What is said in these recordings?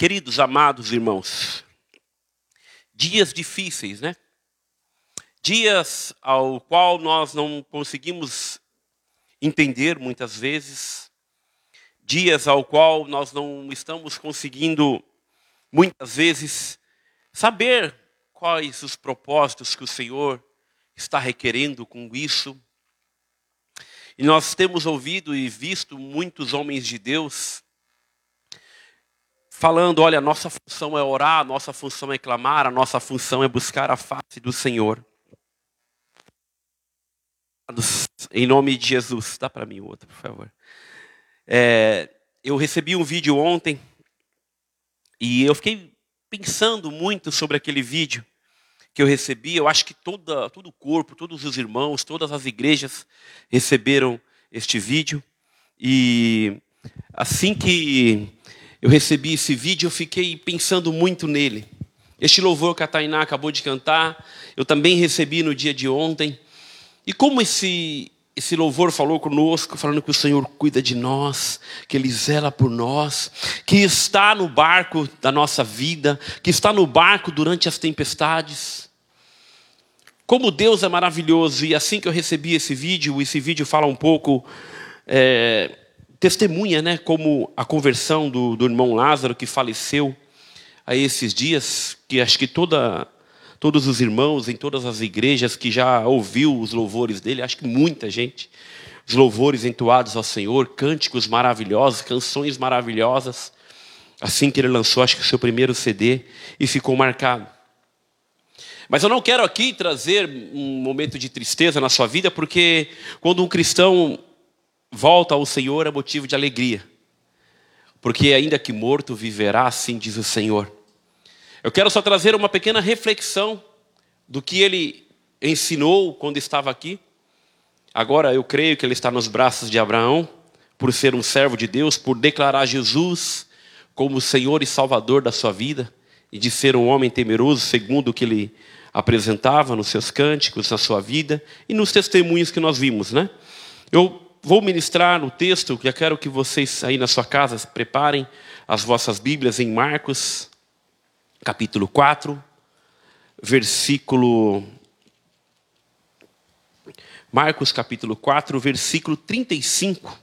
Queridos, amados irmãos, dias difíceis, né? Dias ao qual nós não conseguimos entender muitas vezes, dias ao qual nós não estamos conseguindo muitas vezes saber quais os propósitos que o Senhor está requerendo com isso. E nós temos ouvido e visto muitos homens de Deus falando: olha, nossa função é orar, nossa função é clamar, a nossa função é buscar a face do Senhor. Em nome de Jesus, dá para mim o outro, por favor. É, eu recebi um vídeo ontem e eu fiquei pensando muito sobre aquele vídeo que eu recebi. Eu acho que toda, todo o corpo, todos os irmãos, todas as igrejas receberam este vídeo. E assim que eu recebi esse vídeo, eu fiquei pensando muito nele. Este louvor que a Tainá acabou de cantar, eu também recebi no dia de ontem. E como esse, esse louvor falou conosco, falando que o Senhor cuida de nós, que Ele zela por nós, que está no barco da nossa vida, que está no barco durante as tempestades. Como Deus é maravilhoso, e assim que eu recebi esse vídeo, esse vídeo fala um pouco é, testemunha, né, como a conversão do, do irmão Lázaro que faleceu a esses dias, que acho que toda, todos os irmãos em todas as igrejas que já ouviu os louvores dele, acho que muita gente, os louvores entoados ao Senhor, cânticos maravilhosos, canções maravilhosas, assim que ele lançou, acho que o seu primeiro CD, e ficou marcado. Mas eu não quero aqui trazer um momento de tristeza na sua vida, porque quando um cristão volta ao Senhor é motivo de alegria. Porque ainda que morto viverá, assim diz o Senhor. Eu quero só trazer uma pequena reflexão do que ele ensinou quando estava aqui. Agora eu creio que ele está nos braços de Abraão, por ser um servo de Deus, por declarar Jesus como Senhor e Salvador da sua vida e de ser um homem temeroso, segundo o que ele apresentava nos seus cânticos, na sua vida e nos testemunhos que nós vimos, né? Eu vou ministrar no texto, já quero que vocês aí na sua casa preparem as vossas Bíblias em Marcos, capítulo 4, versículo. Marcos capítulo 4, versículo 35,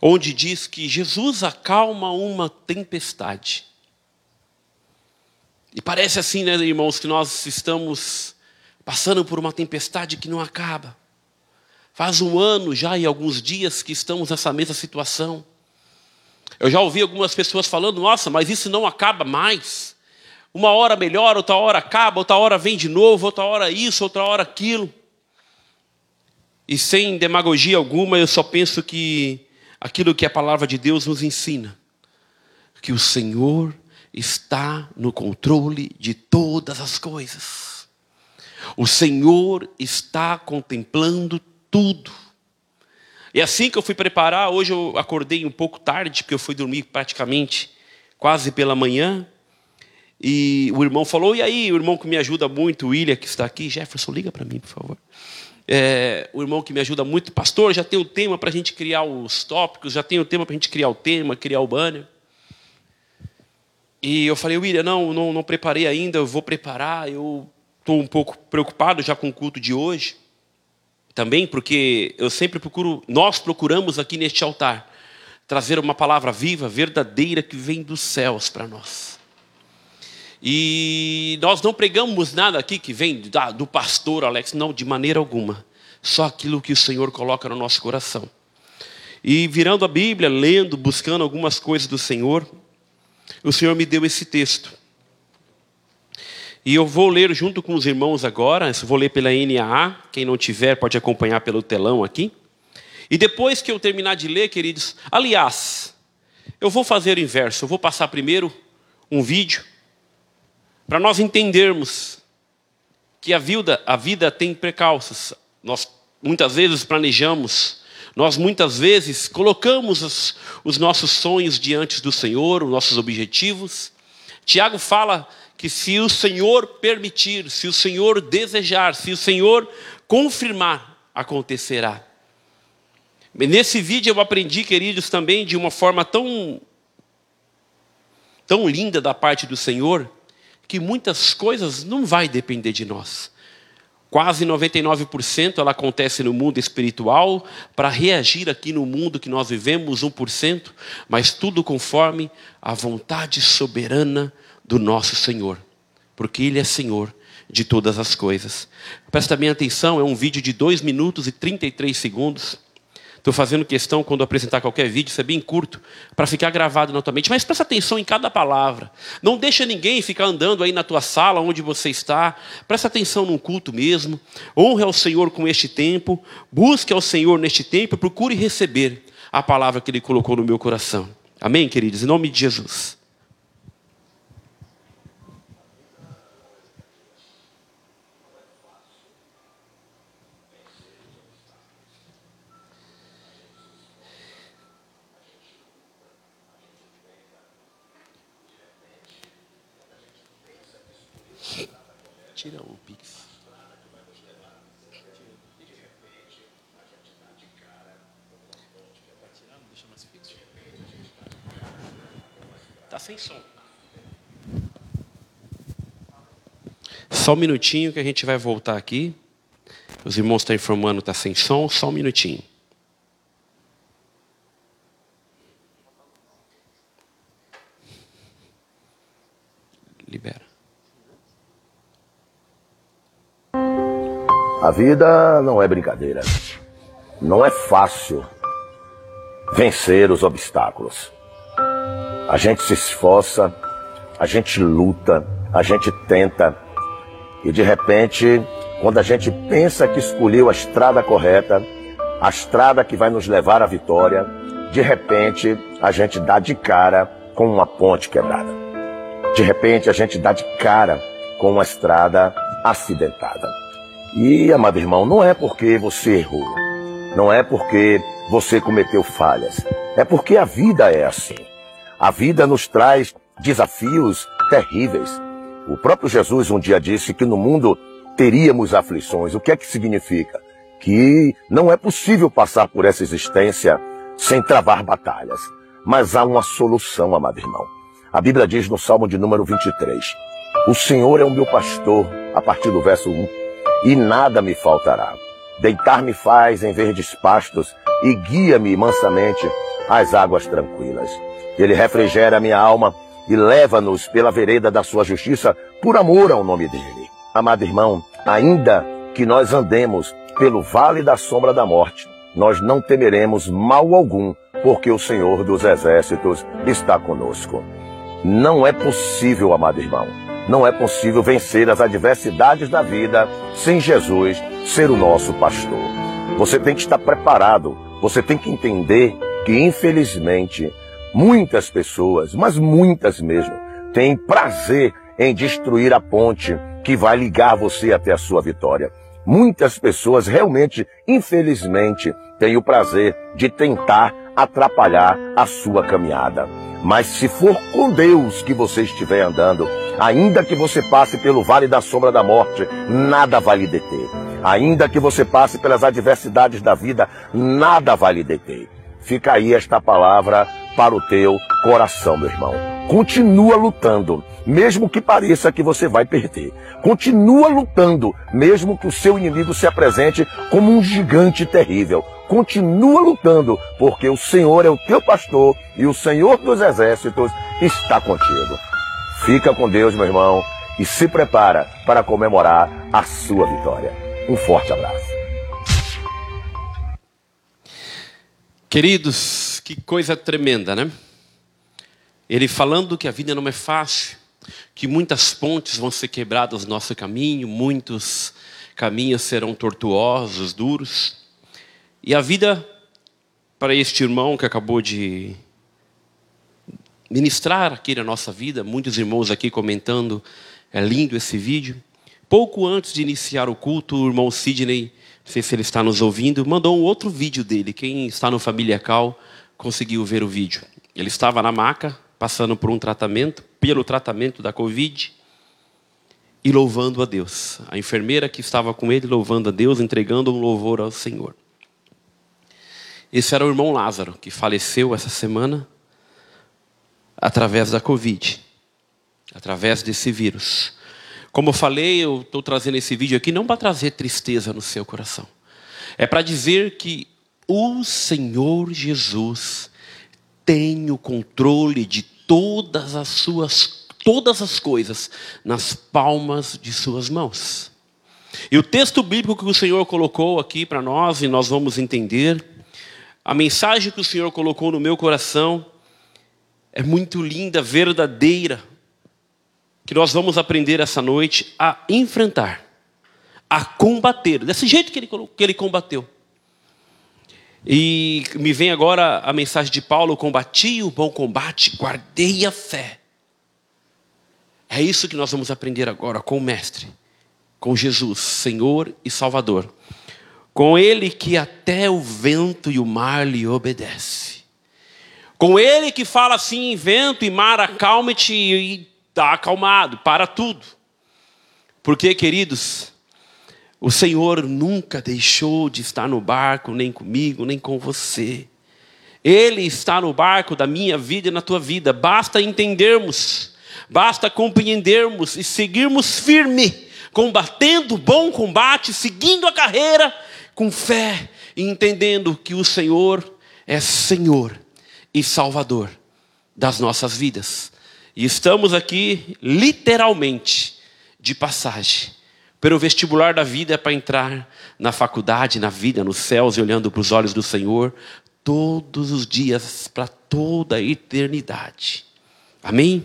onde diz que Jesus acalma uma tempestade. E parece assim, né, irmãos, que nós estamos passando por uma tempestade que não acaba. Faz um ano já e alguns dias que estamos nessa mesma situação. Eu já ouvi algumas pessoas falando: nossa, mas isso não acaba mais. Uma hora melhora, outra hora acaba, outra hora vem de novo, outra hora isso, outra hora aquilo. E sem demagogia alguma, eu só penso que aquilo que a palavra de Deus nos ensina, que o Senhor está no controle de todas as coisas. O Senhor está contemplando tudo. E assim que eu fui preparar, hoje eu acordei um pouco tarde, porque eu fui dormir praticamente quase pela manhã. E o irmão falou, e aí, o irmão que me ajuda muito, o William, que está aqui, Jefferson, liga para mim, por favor. É, o irmão que me ajuda muito, pastor, já tem o tema para a gente criar os tópicos, já tem o tema para a gente criar o tema, criar o banner. E eu falei, William, não, não, não preparei ainda, eu vou preparar, eu estou um pouco preocupado já com o culto de hoje também porque eu sempre procuro, nós procuramos aqui neste altar trazer uma palavra viva, verdadeira que vem dos céus para nós. E nós não pregamos nada aqui que vem do pastor Alex, não, de maneira alguma. Só aquilo que o Senhor coloca no nosso coração. E virando a Bíblia, lendo, buscando algumas coisas do Senhor, o Senhor me deu esse texto. E eu vou ler junto com os irmãos agora, vou ler pela NAA, quem não tiver pode acompanhar pelo telão aqui. E depois que eu terminar de ler, queridos, aliás, eu vou fazer o inverso, eu vou passar primeiro um vídeo para nós entendermos que a vida, a vida tem precalços. Nós muitas vezes planejamos, nós muitas vezes colocamos os, os nossos sonhos diante do Senhor, os nossos objetivos. Tiago fala que se o Senhor permitir, se o Senhor desejar, se o Senhor confirmar, acontecerá. Nesse vídeo eu aprendi, queridos, também de uma forma tão tão linda da parte do Senhor que muitas coisas não vai depender de nós. Quase 99% ela acontece no mundo espiritual para reagir aqui no mundo que nós vivemos 1%, mas tudo conforme a vontade soberana do nosso Senhor, porque ele é Senhor de todas as coisas. Presta bem atenção, é um vídeo de 2 minutos e 33 segundos. Estou fazendo questão, quando apresentar qualquer vídeo, ser bem curto, para ficar gravado na tua mente. Mas presta atenção em cada palavra. Não deixa ninguém ficar andando aí na tua sala, onde você está. Presta atenção num culto mesmo. Honre ao Senhor com este tempo. Busque ao Senhor neste tempo. Procure receber a palavra que Ele colocou no meu coração. Amém, queridos? Em nome de Jesus. Tira o Pix. Tá sem som. Só um minutinho que a gente vai voltar aqui. Os irmãos estão informando que está sem som, só um minutinho. Libera. A vida não é brincadeira. Não é fácil vencer os obstáculos. A gente se esforça, a gente luta, a gente tenta. E de repente, quando a gente pensa que escolheu a estrada correta, a estrada que vai nos levar à vitória, de repente a gente dá de cara com uma ponte quebrada. De repente a gente dá de cara com uma estrada acidentada. E, amado irmão, não é porque você errou, não é porque você cometeu falhas, é porque a vida é assim. A vida nos traz desafios terríveis. O próprio Jesus um dia disse que no mundo teríamos aflições. O que é que significa? Que não é possível passar por essa existência sem travar batalhas. Mas há uma solução, amado irmão. A Bíblia diz no Salmo de número 23: O Senhor é o meu pastor, a partir do verso 1 e nada me faltará. Deitar-me faz em verdes pastos e guia-me mansamente às águas tranquilas. Ele refrigera minha alma e leva-nos pela vereda da sua justiça por amor ao nome dele. Amado irmão, ainda que nós andemos pelo vale da sombra da morte, nós não temeremos mal algum, porque o Senhor dos exércitos está conosco. Não é possível, amado irmão, não é possível vencer as adversidades da vida sem Jesus ser o nosso pastor. Você tem que estar preparado, você tem que entender que, infelizmente, muitas pessoas, mas muitas mesmo, têm prazer em destruir a ponte que vai ligar você até a sua vitória. Muitas pessoas realmente, infelizmente, têm o prazer de tentar atrapalhar a sua caminhada. Mas se for com Deus que você estiver andando, ainda que você passe pelo vale da sombra da morte, nada vai lhe deter. Ainda que você passe pelas adversidades da vida, nada vai lhe deter. Fica aí esta palavra para o teu coração, meu irmão. Continua lutando, mesmo que pareça que você vai perder. Continua lutando, mesmo que o seu inimigo se apresente como um gigante terrível. Continua lutando, porque o Senhor é o teu pastor e o Senhor dos exércitos está contigo. Fica com Deus, meu irmão, e se prepara para comemorar a sua vitória. Um forte abraço. Queridos, que coisa tremenda, né? Ele falando que a vida não é fácil, que muitas pontes vão ser quebradas no nosso caminho, muitos caminhos serão tortuosos, duros. E a vida para este irmão que acabou de ministrar aqui na nossa vida, muitos irmãos aqui comentando, é lindo esse vídeo. Pouco antes de iniciar o culto, o irmão Sidney, não sei se ele está nos ouvindo, mandou um outro vídeo dele. Quem está no Família Cal conseguiu ver o vídeo. Ele estava na maca, passando por um tratamento, pelo tratamento da Covid, e louvando a Deus. A enfermeira que estava com ele louvando a Deus, entregando um louvor ao Senhor. Esse era o irmão Lázaro, que faleceu essa semana através da Covid, através desse vírus. Como eu falei, eu estou trazendo esse vídeo aqui não para trazer tristeza no seu coração, é para dizer que o Senhor Jesus tem o controle de todas as suas todas as coisas nas palmas de suas mãos. E o texto bíblico que o Senhor colocou aqui para nós e nós vamos entender, a mensagem que o Senhor colocou no meu coração é muito linda, verdadeira, que nós vamos aprender essa noite a enfrentar, a combater, desse jeito que ele, que ele combateu. E me vem agora a mensagem de Paulo: combati o bom combate, guardei a fé. É isso que nós vamos aprender agora com o Mestre, com Jesus, Senhor e Salvador. Com Ele que até o vento e o mar lhe obedece. Com Ele que fala assim: vento e mar, acalme-te e está acalmado, para tudo. Porque, queridos, o Senhor nunca deixou de estar no barco, nem comigo, nem com você. Ele está no barco da minha vida e na tua vida. Basta entendermos, basta compreendermos e seguirmos firme, combatendo o bom combate, seguindo a carreira com fé e entendendo que o Senhor é Senhor e Salvador das nossas vidas. E estamos aqui literalmente de passagem. Pelo vestibular da vida é para entrar na faculdade, na vida, nos céus e olhando para os olhos do Senhor todos os dias para toda a eternidade. Amém?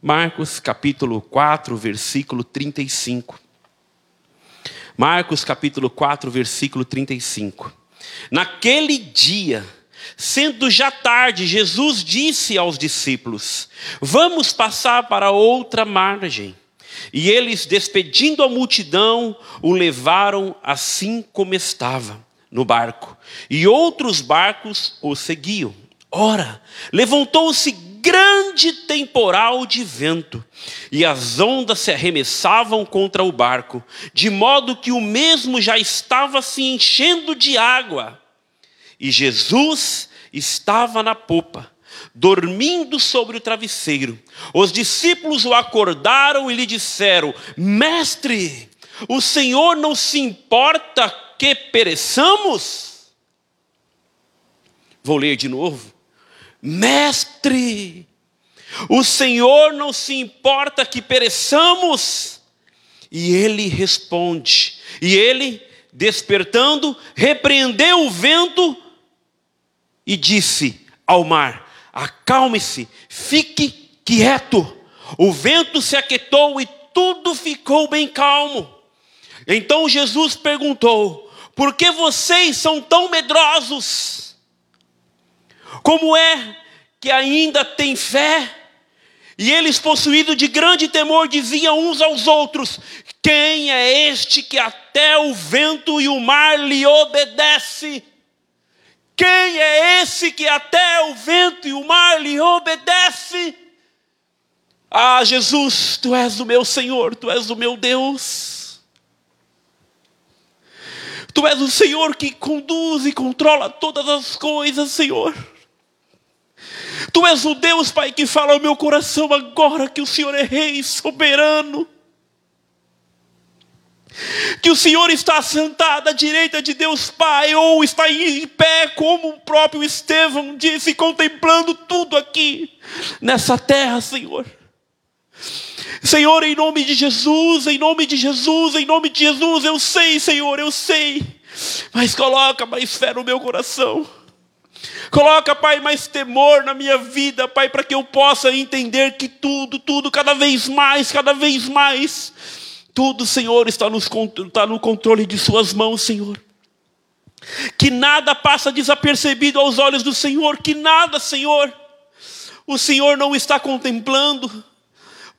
Marcos capítulo 4, versículo 35. Marcos capítulo 4, versículo 35. Naquele dia, Sendo já tarde, Jesus disse aos discípulos: Vamos passar para outra margem. E eles, despedindo a multidão, o levaram assim como estava, no barco. E outros barcos o seguiam. Ora, levantou-se grande temporal de vento, e as ondas se arremessavam contra o barco, de modo que o mesmo já estava se enchendo de água. E Jesus estava na popa, dormindo sobre o travesseiro. Os discípulos o acordaram e lhe disseram: Mestre, o Senhor não se importa que pereçamos? Vou ler de novo. Mestre, o Senhor não se importa que pereçamos? E ele responde, e ele, despertando, repreendeu o vento e disse ao mar: Acalme-se, fique quieto. O vento se aquietou e tudo ficou bem calmo. Então Jesus perguntou: Por que vocês são tão medrosos? Como é que ainda têm fé? E eles, possuídos de grande temor, diziam uns aos outros: Quem é este que até o vento e o mar lhe obedece? Quem é esse que até o vento e o mar lhe obedece? Ah, Jesus, tu és o meu Senhor, tu és o meu Deus. Tu és o Senhor que conduz e controla todas as coisas, Senhor. Tu és o Deus, Pai, que fala ao meu coração agora que o Senhor é Rei soberano que o Senhor está sentado à direita de Deus Pai, ou está em pé, como o próprio Estevão disse, contemplando tudo aqui, nessa terra, Senhor. Senhor, em nome de Jesus, em nome de Jesus, em nome de Jesus, eu sei, Senhor, eu sei, mas coloca mais fé no meu coração. Coloca, Pai, mais temor na minha vida, Pai, para que eu possa entender que tudo, tudo, cada vez mais, cada vez mais, tudo, Senhor, está, nos, está no controle de Suas mãos, Senhor. Que nada passa desapercebido aos olhos do Senhor, que nada, Senhor, o Senhor não está contemplando.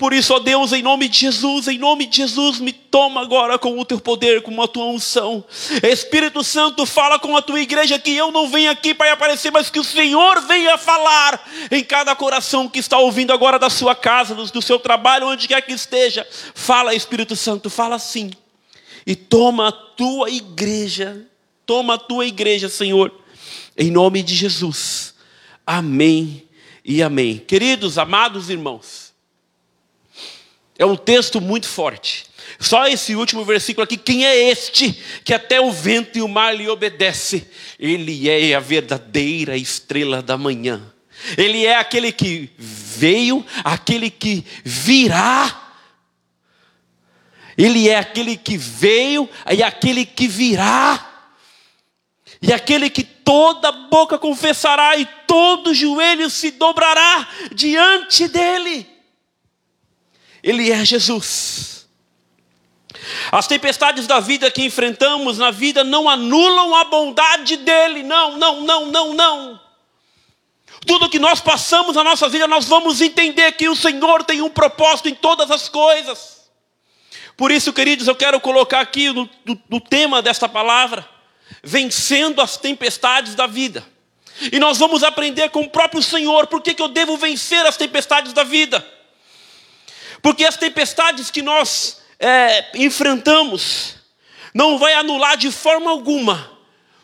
Por isso, ó Deus, em nome de Jesus, em nome de Jesus, me toma agora com o teu poder, com a tua unção. Espírito Santo, fala com a tua igreja que eu não venho aqui para aparecer, mas que o Senhor venha falar em cada coração que está ouvindo agora da sua casa, do, seu trabalho, onde quer que esteja. Fala, Espírito Santo, fala sim. E toma a tua igreja, toma a tua igreja, Senhor, em nome de Jesus. Amém e amém. Queridos, amados irmãos, é um texto muito forte. Só esse último versículo aqui, quem é este que até o vento e o mar lhe obedece? Ele é a verdadeira estrela da manhã. Ele é aquele que veio, aquele que virá. Ele é aquele que veio e aquele que virá. E aquele que toda boca confessará e todo joelho se dobrará diante dele. Ele é Jesus. As tempestades da vida que enfrentamos na vida não anulam a bondade dele. Não, não, não, não, não. Tudo que nós passamos na nossa vida, nós vamos entender que o Senhor tem um propósito em todas as coisas. Por isso, queridos, eu quero colocar aqui no, no, no tema desta palavra vencendo as tempestades da vida. E nós vamos aprender com o próprio Senhor por que, eu devo vencer as tempestades da vida. Porque as tempestades que nós é, enfrentamos não vai anular de forma alguma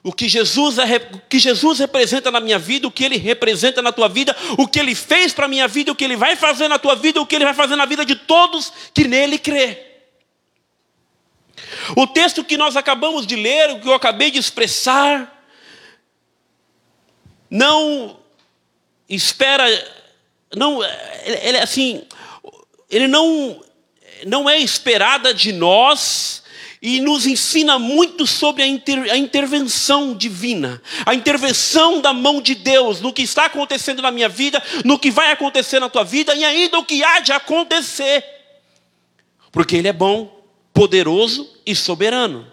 o que, Jesus é, o que Jesus representa na minha vida, o que Ele representa na tua vida, o que Ele fez para a minha vida, o que Ele vai fazer na tua vida, o que Ele vai fazer na vida de todos que nele crê. O texto que nós acabamos de ler, o que eu acabei de expressar, não espera, não, ele, assim, ele não, não é esperada de nós e nos ensina muito sobre a, inter, a, intervenção divina, a intervenção da mão de Deus no que está acontecendo na minha vida, no que vai acontecer na tua vida e ainda o que há de acontecer, porque Ele é bom poderoso e soberano.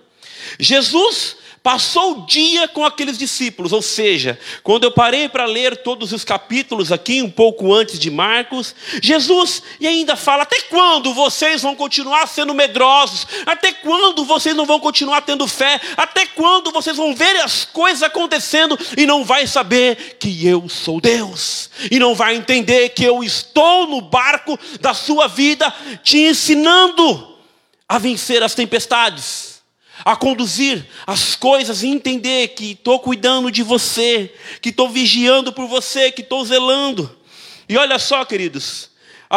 Jesus passou o dia com aqueles discípulos, ou seja, quando eu parei para ler todos os capítulos aqui, um pouco antes de Marcos, Jesus e ainda fala: até quando vocês vão continuar sendo medrosos? Até quando vocês não vão continuar tendo fé? Até quando vocês vão ver as coisas acontecendo e não vai saber que eu sou Deus? E não vai entender que eu estou no barco da sua vida te ensinando a vencer as tempestades, a conduzir as coisas e entender que estou cuidando de você, que estou vigiando por você, que estou zelando. E olha só, queridos,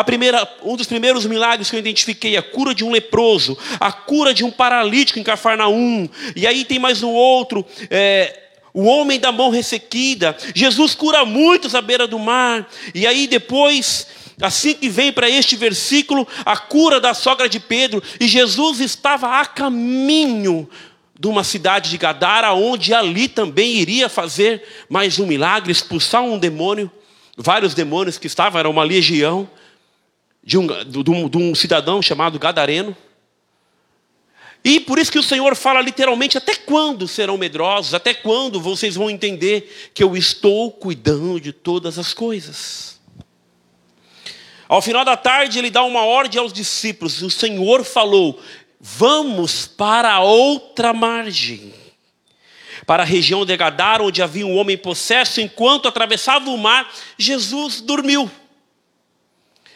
Primeira, um dos primeiros milagres que eu identifiquei, a cura de um leproso, a cura de um paralítico em Cafarnaum, e aí tem mais um outro, é, o homem da mão ressequida. Jesus cura muitos à beira do mar, e aí depois Assim que vem para este versículo a cura da sogra de Pedro, e Jesus estava a caminho de uma cidade de Gadara, onde ali também iria fazer mais um milagre, expulsar um demônio, vários demônios que estavam, era uma legião, de um, de um, de um cidadão chamado Gadareno. E por isso que o Senhor fala literalmente: até quando serão medrosos? Até quando vocês vão entender que eu estou cuidando de todas as coisas? Ao final da tarde, ele dá uma ordem aos discípulos. O Senhor falou: Vamos para outra margem, para a região de Gadara, onde havia um homem possesso. Enquanto atravessava o mar, Jesus dormiu.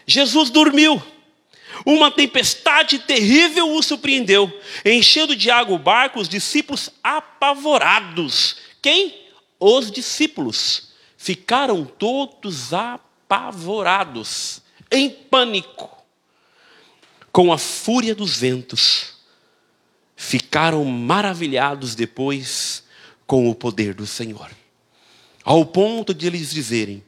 Jesus dormiu. Uma tempestade terrível o surpreendeu, enchendo de água o barco, os discípulos apavorados. Quem? Os discípulos. Ficaram todos apavorados em pânico, com a fúria dos ventos, ficaram maravilhados depois com o poder do Senhor, ao ponto de eles dizerem: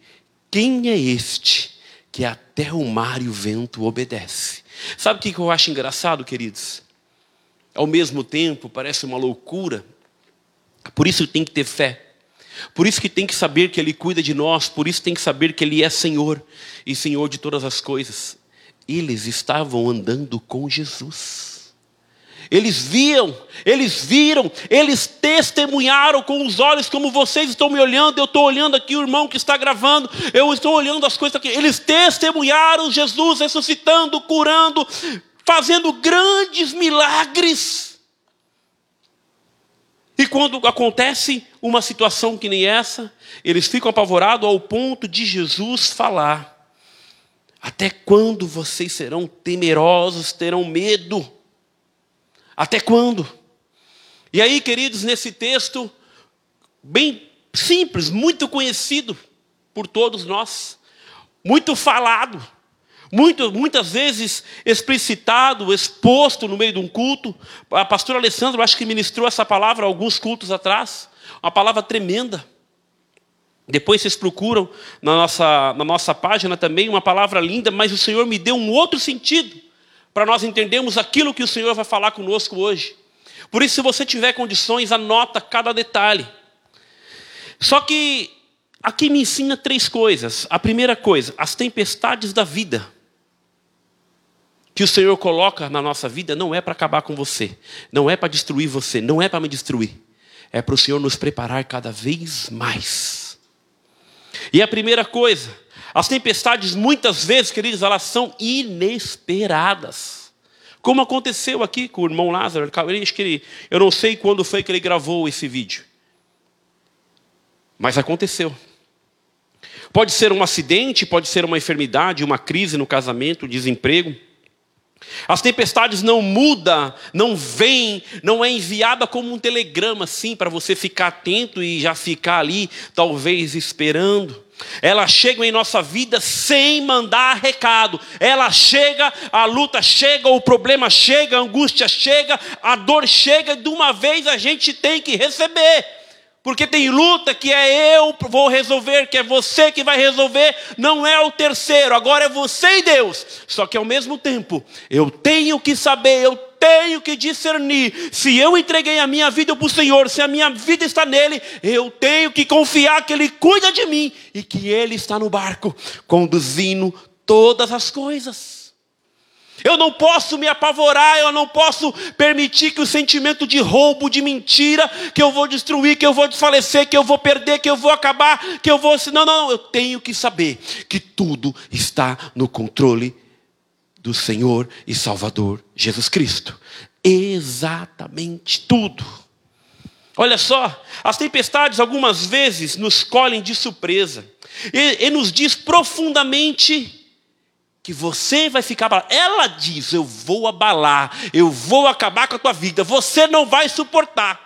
Quem é este que até o mar e o vento obedece? Sabe o que eu acho engraçado, queridos? Ao mesmo tempo, parece uma loucura, por isso tem que ter fé. Por isso que tem que saber que Ele cuida de nós, por isso tem que saber que Ele é Senhor e Senhor de todas as coisas. Eles estavam andando com Jesus. Eles viam, eles viram, eles testemunharam com os olhos, como vocês estão me olhando, eu estou olhando aqui o irmão que está gravando, eu estou olhando as coisas aqui. Eles testemunharam Jesus ressuscitando, curando, fazendo grandes milagres. E quando acontece uma situação que nem essa, eles ficam apavorados ao ponto de Jesus falar: Até quando vocês serão temerosos, terão medo? Até quando? E aí, queridos, nesse texto, bem simples, muito conhecido por todos nós, muito falado, muito, muitas vezes explicitado, exposto no meio de um culto. A pastora Alessandra, acho que ministrou essa palavra alguns cultos atrás, uma palavra tremenda. Depois vocês procuram na nossa, na nossa página também uma palavra linda, mas o Senhor me deu um outro sentido para nós entendermos aquilo que o Senhor vai falar conosco hoje. Por isso, se você tiver condições, anota cada detalhe. Só que aqui me ensina três coisas. A primeira coisa, as tempestades da vida que o Senhor coloca na nossa vida não é para acabar com você, não é para destruir você, não é para me destruir. É para o Senhor nos preparar cada vez mais. E a primeira coisa, as tempestades muitas vezes, queridos, elas são inesperadas. Como aconteceu aqui com o irmão Lázaro, ele, eu não sei quando foi que ele gravou esse vídeo. Mas aconteceu. Pode ser um acidente, pode ser uma enfermidade, uma crise no casamento, desemprego. As tempestades não mudam, não vêm, não é enviada como um telegrama assim para você ficar atento e já ficar ali, talvez esperando. Ela chega em nossa vida sem mandar recado. Ela chega, a luta chega, o problema chega, a angústia chega, a dor chega, e de uma vez a gente tem que receber. Porque tem luta que é eu vou resolver, que é você que vai resolver, não é o terceiro, agora é você e Deus. Só que ao mesmo tempo, eu tenho que saber, eu tenho que discernir. Se eu entreguei a minha vida para o Senhor, se a minha vida está nele, eu tenho que confiar que Ele cuida de mim e que Ele está no barco, conduzindo todas as coisas. Eu não posso me apavorar, eu não posso permitir que o sentimento de roubo, de mentira, que eu vou destruir, que eu vou desfalecer, que eu vou perder, que eu vou acabar, que eu vou. Não, não, eu tenho que saber que tudo está no controle do Senhor e Salvador Jesus Cristo. Exatamente tudo. Olha só, as tempestades algumas vezes nos colhem de surpresa e, e nos diz profundamente que você vai ficar abalado. Ela diz: Eu vou abalar, eu vou acabar com a tua vida, você não vai suportar.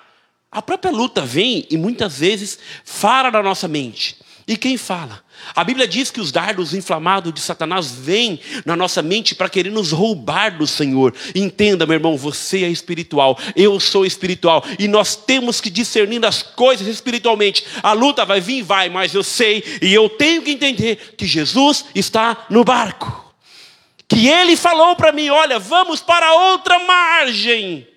A própria luta vem e muitas vezes fala na nossa mente. E quem fala? A Bíblia diz que os dardos inflamados de Satanás vêm na nossa mente para querer nos roubar do Senhor. Entenda, meu irmão, você é espiritual, eu sou espiritual, e nós temos que discernir as coisas espiritualmente. A luta vai vir, vai, mas eu sei e eu tenho que entender que Jesus está no barco que ele falou para mim: olha, vamos para outra margem.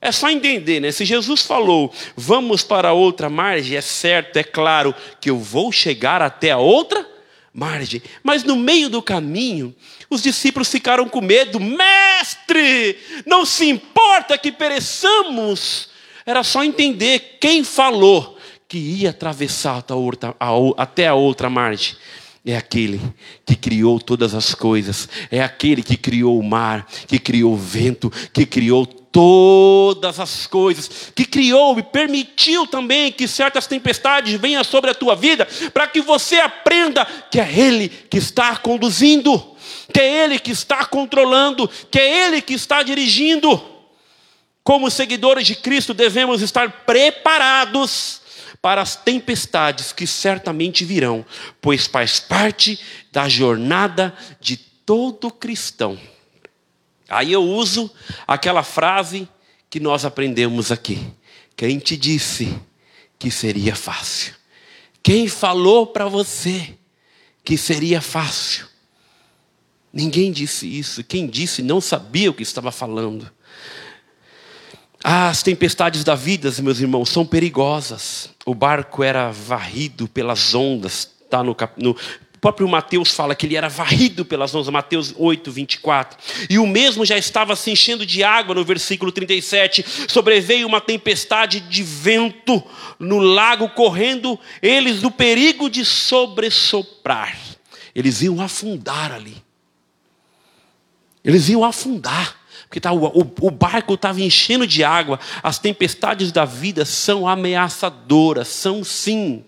É só entender, né? Se Jesus falou, vamos para outra margem, é certo, é claro que eu vou chegar até a outra margem. Mas no meio do caminho, os discípulos ficaram com medo: mestre, não se importa que pereçamos. Era só entender quem falou que ia atravessar até a outra margem é aquele que criou todas as coisas, é aquele que criou o mar, que criou o vento, que criou todas as coisas, que criou e permitiu também que certas tempestades venham sobre a tua vida, para que você aprenda que é Ele que está conduzindo, que é Ele que está controlando, que é Ele que está dirigindo. Como seguidores de Cristo, devemos estar preparados para as tempestades que certamente virão, pois faz parte da jornada de todo cristão. Aí eu uso aquela frase que nós aprendemos aqui. Quem te disse que seria fácil? Quem falou para você que seria fácil? Ninguém disse isso. Quem disse não sabia o que estava falando. As tempestades da vida, meus irmãos, são perigosas. O barco era varrido pelas ondas, tá no, no o próprio Mateus fala que ele era varrido pelas ondas, Mateus 8, 24. E o mesmo já estava se enchendo de água no versículo 37. Sobreveio uma tempestade de vento no lago, correndo eles do perigo de sobressoprar. Eles iam afundar ali. Eles iam afundar porque tá, o, o, barco estava enchendo de água. As tempestades da vida são ameaçadoras, são sim.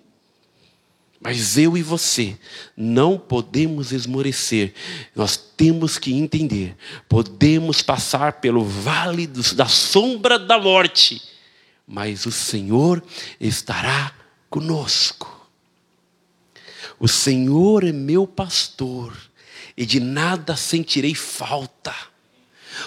Mas eu e você não podemos esmorecer, nós temos que entender. Podemos passar pelo vale da sombra da morte, mas o Senhor estará conosco. O Senhor é meu pastor, e de nada sentirei falta.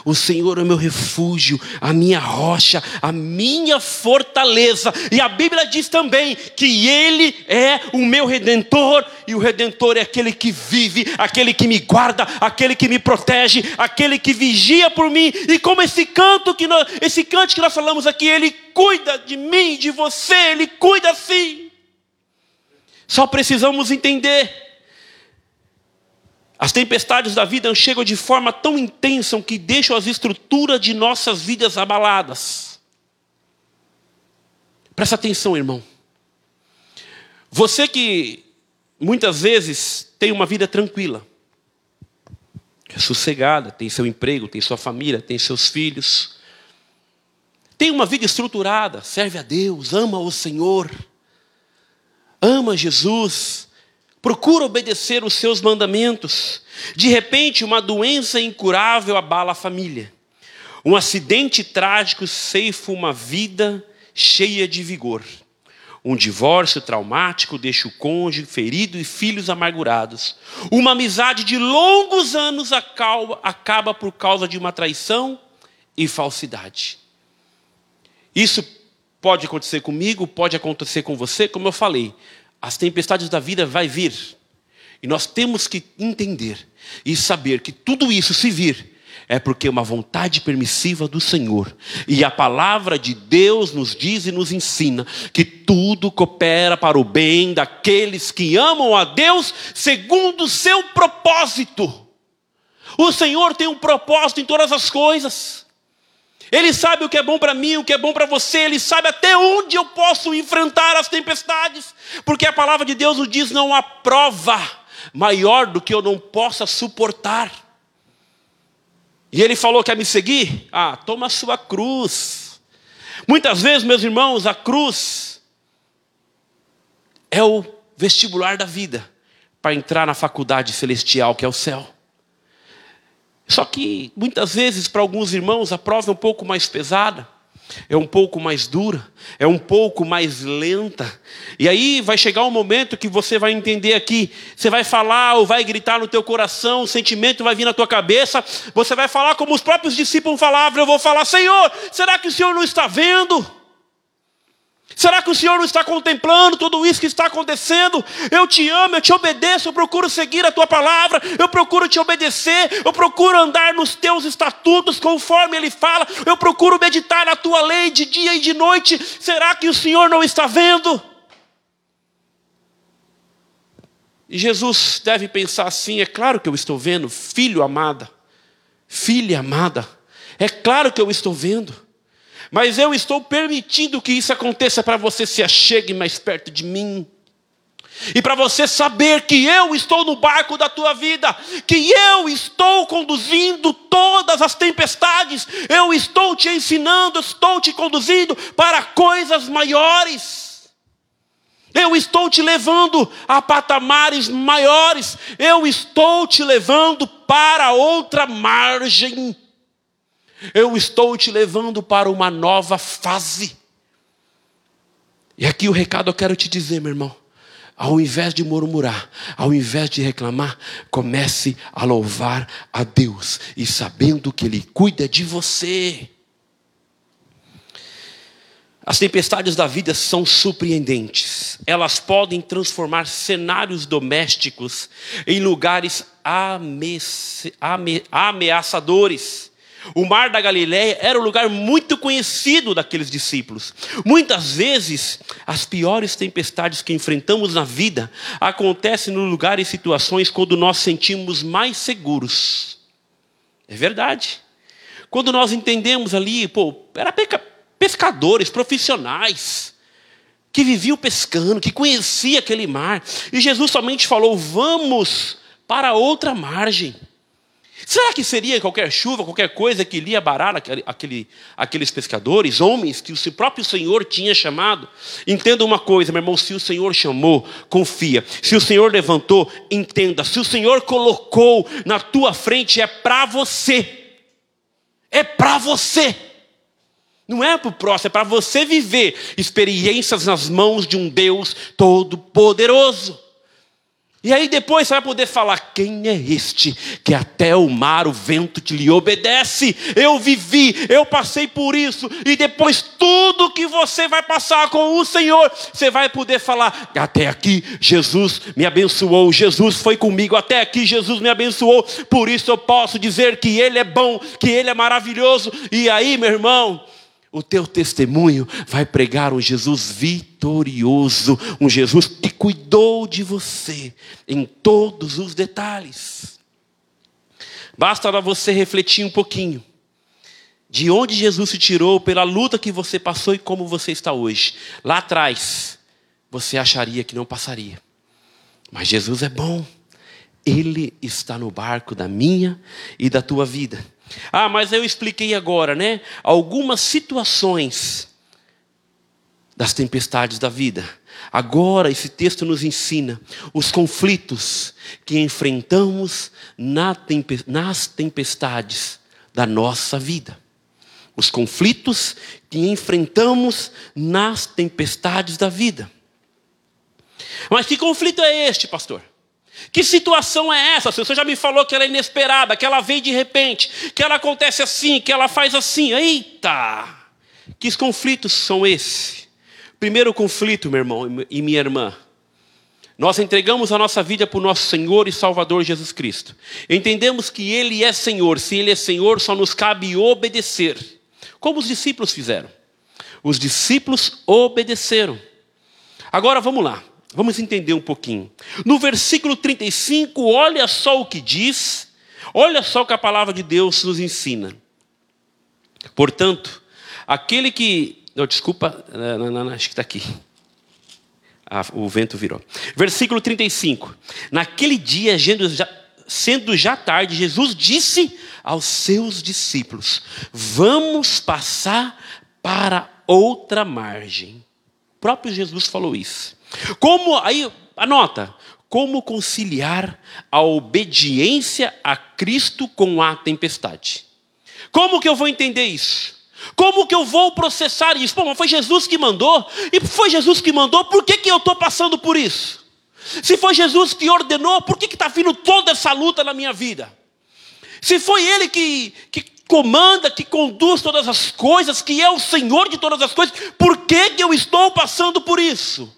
O Senhor é o meu refúgio, a minha rocha, a minha fortaleza. E a Bíblia diz também que Ele é o meu redentor, e o redentor é aquele que vive, aquele que me guarda, aquele que me protege, aquele que vigia por mim. E como esse canto que nós, esse canto que nós falamos aqui, Ele cuida de mim, de você, Ele cuida sim. Só precisamos entender as tempestades da vida chegam de forma tão intensa que deixam as estruturas de nossas vidas abaladas. Presta atenção, irmão. Você que muitas vezes tem uma vida tranquila, é sossegada, tem seu emprego, tem sua família, tem seus filhos, tem uma vida estruturada, serve a Deus, ama o Senhor, ama Jesus, procura obedecer os seus mandamentos. De repente, uma doença incurável abala a família. Um acidente trágico ceifa uma vida cheia de vigor. Um divórcio traumático deixa o cônjuge ferido e filhos amargurados. Uma amizade de longos anos acaba por causa de uma traição e falsidade. Isso pode acontecer comigo, pode acontecer com você, como eu falei. As tempestades da vida vai vir. E nós temos que entender e saber que tudo isso se vir é porque é uma vontade permissiva do Senhor. E a palavra de Deus nos diz e nos ensina que tudo coopera para o bem daqueles que amam a Deus segundo o seu propósito. O Senhor tem um propósito em todas as coisas. Ele sabe o que é bom para mim, o que é bom para você, ele sabe até onde eu posso enfrentar as tempestades, porque a palavra de Deus nos diz: não há prova maior do que eu não possa suportar. E ele falou: quer me seguir? Ah, toma a sua cruz. Muitas vezes, meus irmãos, a cruz é o vestibular da vida para entrar na faculdade celestial que é o céu. Só que muitas vezes, para alguns irmãos, a prova é um pouco mais pesada, é um pouco mais dura, é um pouco mais lenta. E aí vai chegar um momento que você vai entender aqui, você vai falar ou vai gritar no teu coração, o sentimento vai vir na tua cabeça, você vai falar como os próprios discípulos falavam, eu vou falar: "Senhor, será que o Senhor não está vendo?" Será que o Senhor não está contemplando tudo isso que está acontecendo? Eu te amo, eu te obedeço, eu procuro seguir a tua palavra, eu procuro te obedecer, eu procuro andar nos teus estatutos conforme Ele fala, eu procuro meditar na tua lei de dia e de noite. Será que o Senhor não está vendo? E Jesus deve pensar assim: é claro que eu estou vendo, filho amada, filha amada, é claro que eu estou vendo. Mas eu estou permitindo que isso aconteça para você se achegue mais perto de mim. E para você saber que eu estou no barco da tua vida, que eu estou conduzindo todas as tempestades, eu estou te ensinando, estou te conduzindo para coisas maiores. Eu estou te levando a patamares maiores, eu estou te levando para outra margem. Eu estou te levando para uma nova fase. E aqui o recado eu quero te dizer, meu irmão. Ao invés de murmurar, ao invés de reclamar, comece a louvar a Deus e sabendo que Ele cuida de você. As tempestades da vida são surpreendentes. Elas podem transformar cenários domésticos em lugares ameaçadores. O mar da Galiléia era um lugar muito conhecido daqueles discípulos. Muitas vezes, as piores tempestades que enfrentamos na vida acontecem no lugar e situações quando nós sentimos mais seguros. É verdade. Quando nós entendemos ali, pô, era pescadores profissionais que viviam pescando, que conheciam aquele mar. E Jesus somente falou: "Vamos para outra margem". Será que seria qualquer chuva, qualquer coisa que iria barar aquele, aquele, aqueles pescadores, homens que o próprio Senhor tinha chamado? Entenda uma coisa, meu irmão: se o Senhor chamou, confia. Se o Senhor levantou, entenda. Se o Senhor colocou na tua frente, é para você. É para você. Não é para o próximo, é para você viver experiências nas mãos de um Deus todo-poderoso. E aí depois você vai poder falar: quem é este que até o mar, o vento te lhe obedece? Eu vivi, eu passei por isso, e depois tudo que você vai passar com o Senhor, você vai poder falar: até aqui Jesus me abençoou, Jesus foi comigo, até aqui Jesus me abençoou, por isso eu posso dizer que Ele é bom, que Ele é maravilhoso. E aí, meu irmão, o teu testemunho vai pregar um Jesus vitorioso, um Jesus que cuidou de você em todos os detalhes. Basta você refletir um pouquinho de onde Jesus se tirou, pela luta que você passou e como você está hoje. Lá atrás, você acharia que não passaria. Mas Jesus é bom. Ele está no barco da minha e da tua vida. Ah, mas eu expliquei agora, né? Algumas situações das tempestades da vida. Agora, esse texto nos ensina os conflitos que enfrentamos nas tempestades da nossa vida. Os conflitos que enfrentamos nas tempestades da vida. Mas que conflito é este, pastor? Que situação é essa? Você já me falou que ela é inesperada, que ela vem de repente, que ela acontece assim, que ela faz assim. Eita! Que conflitos são esses? Primeiro conflito, meu irmão e minha irmã. Nós entregamos a nossa vida para o nosso Senhor e Salvador Jesus Cristo. Entendemos que Ele é Senhor. Se Ele é Senhor, só nos cabe obedecer. Como os discípulos fizeram. Os discípulos obedeceram. Agora vamos lá. Vamos entender um pouquinho. No versículo 35, olha só o que diz, olha só o que a palavra de Deus nos ensina. Portanto, aquele que. Não, desculpa, não, não, não, acho que está aqui. Ah, o vento virou. Versículo 35. Naquele dia, sendo já tarde, Jesus disse aos seus discípulos: Vamos passar para outra margem. O próprio Jesus falou isso. Como, aí, anota, como conciliar a obediência a Cristo com a tempestade? Como que eu vou entender isso? Como que eu vou processar isso? Pô, mas foi Jesus que mandou, e foi Jesus que mandou, por que, que eu estou passando por isso? Se foi Jesus que ordenou, por que está vindo toda essa luta na minha vida? Se foi Ele que, que comanda, que conduz todas as coisas, que é o Senhor de todas as coisas, por que, que eu estou passando por isso?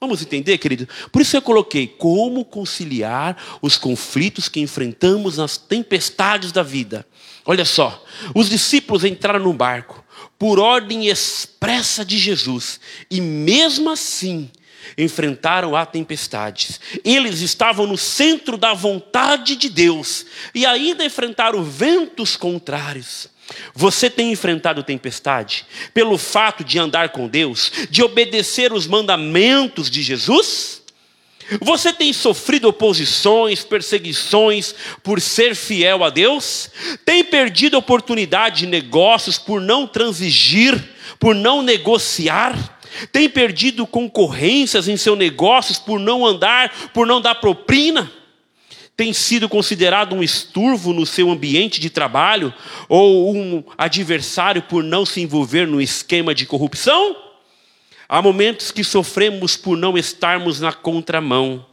Vamos entender, querido? Por isso eu coloquei como conciliar os conflitos que enfrentamos nas tempestades da vida. Olha só, os discípulos entraram no barco por ordem expressa de Jesus e mesmo assim enfrentaram a tempestades. Eles estavam no centro da vontade de Deus e ainda enfrentaram ventos contrários. Você tem enfrentado tempestade pelo fato de andar com Deus, de obedecer os mandamentos de Jesus? Você tem sofrido oposições, perseguições por ser fiel a Deus? Tem perdido oportunidade de negócios por não transigir, por não negociar? Tem perdido concorrências em seus negócios por não andar, por não dar propina? Tem sido considerado um esturvo no seu ambiente de trabalho ou um adversário por não se envolver no esquema de corrupção? Há momentos que sofremos por não estarmos na contramão.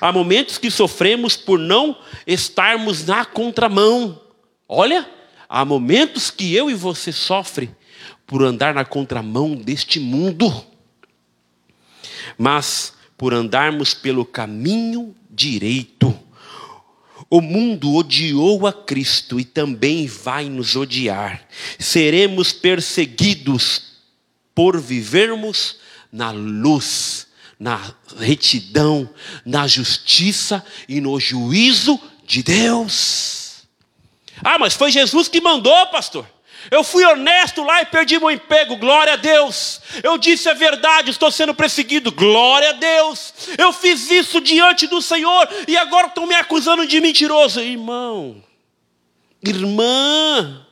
Há momentos que sofremos por não estarmos na contramão. Olha, há momentos que eu e você sofre por andar na contramão deste mundo. Mas por andarmos pelo caminho direito o mundo odiou a Cristo e também vai nos odiar. Seremos perseguidos por vivermos na luz, na retidão, na justiça e no juízo de Deus. Ah, mas foi Jesus que mandou, pastor. Eu fui honesto lá e perdi meu emprego, glória a Deus. Eu disse a verdade, estou sendo perseguido, glória a Deus. Eu fiz isso diante do Senhor e agora estão me acusando de mentiroso. Irmão, irmã,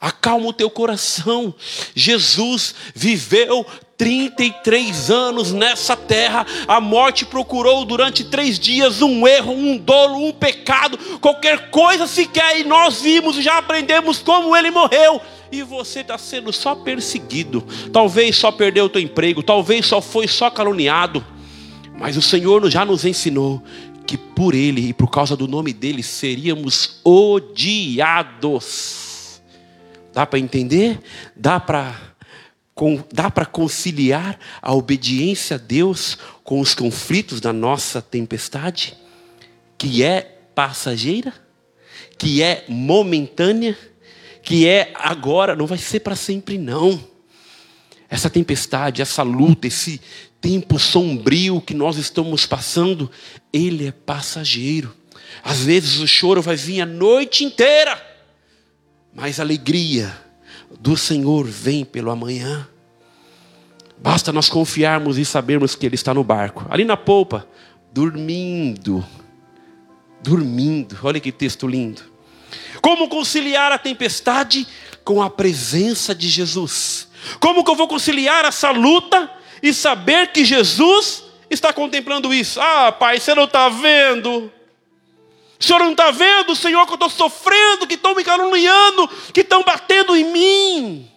acalma o teu coração. Jesus viveu 33 anos nessa terra, a morte procurou durante três dias um erro, um dolo, um pecado, qualquer coisa sequer, e nós vimos e já aprendemos como ele morreu. E você está sendo só perseguido, talvez só perdeu o teu emprego, talvez só foi só caluniado. Mas o Senhor já nos ensinou que por Ele e por causa do nome dele seríamos odiados. Dá para entender? Dá para dá para conciliar a obediência a Deus com os conflitos da nossa tempestade, que é passageira, que é momentânea, que é agora, não vai ser para sempre não. Essa tempestade, essa luta, esse tempo sombrio que nós estamos passando, ele é passageiro. Às vezes o choro vai vir a noite inteira, mas a alegria do Senhor vem pelo amanhã. Basta nós confiarmos e sabermos que Ele está no barco, ali na polpa, dormindo. Dormindo, olha que texto lindo. Como conciliar a tempestade com a presença de Jesus? Como que eu vou conciliar essa luta e saber que Jesus está contemplando isso. Ah, pai, você não está vendo? O senhor não está vendo, Senhor, que eu estou sofrendo, que estão me caluniando, que estão batendo em mim?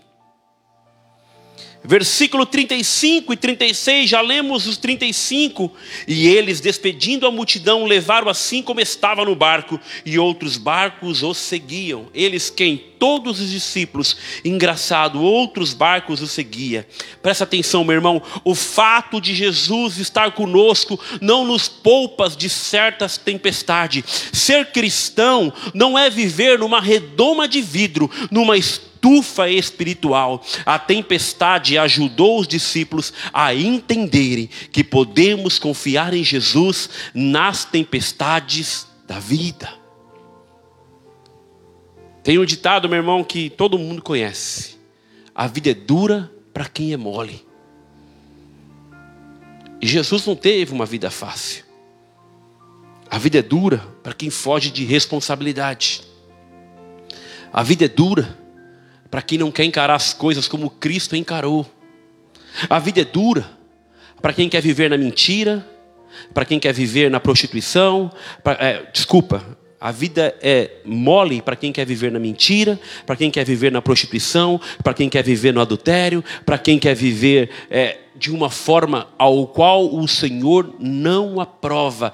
Versículo 35 e 36, já lemos os 35. E eles, despedindo a multidão, levaram assim como estava no barco, e outros barcos os seguiam. Eles quem? Todos os discípulos. Engraçado, outros barcos os seguiam. Presta atenção, meu irmão. O fato de Jesus estar conosco não nos poupa de certas tempestades. Ser cristão não é viver numa redoma de vidro, numa história estufa espiritual. A tempestade ajudou os discípulos a entenderem que podemos confiar em Jesus nas tempestades da vida. Tem um ditado, meu irmão, que todo mundo conhece: a vida é dura para quem é mole. E Jesus não teve uma vida fácil. A vida é dura para quem foge de responsabilidade. A vida é dura para quem não quer encarar as coisas como Cristo encarou. A vida é dura para quem quer viver na mentira, para quem quer viver na prostituição. Pra, é, desculpa, a vida é mole para quem quer viver na mentira, para quem quer viver na prostituição, para quem quer viver no adultério, para quem quer viver é, de uma forma ao qual o Senhor não aprova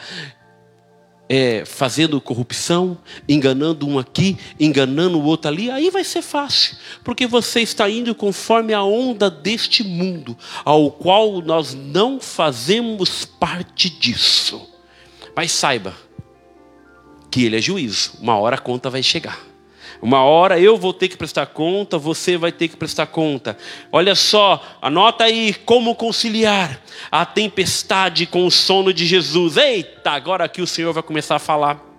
é, fazendo corrupção, enganando um aqui, enganando o outro ali, aí vai ser fácil, porque você está indo conforme a onda deste mundo, ao qual nós não fazemos parte disso. Mas saiba que ele é juízo, uma hora a conta vai chegar. Uma hora eu vou ter que prestar conta, você vai ter que prestar conta. Olha só, anota aí como conciliar a tempestade com o sono de Jesus. Eita, agora aqui o Senhor vai começar a falar.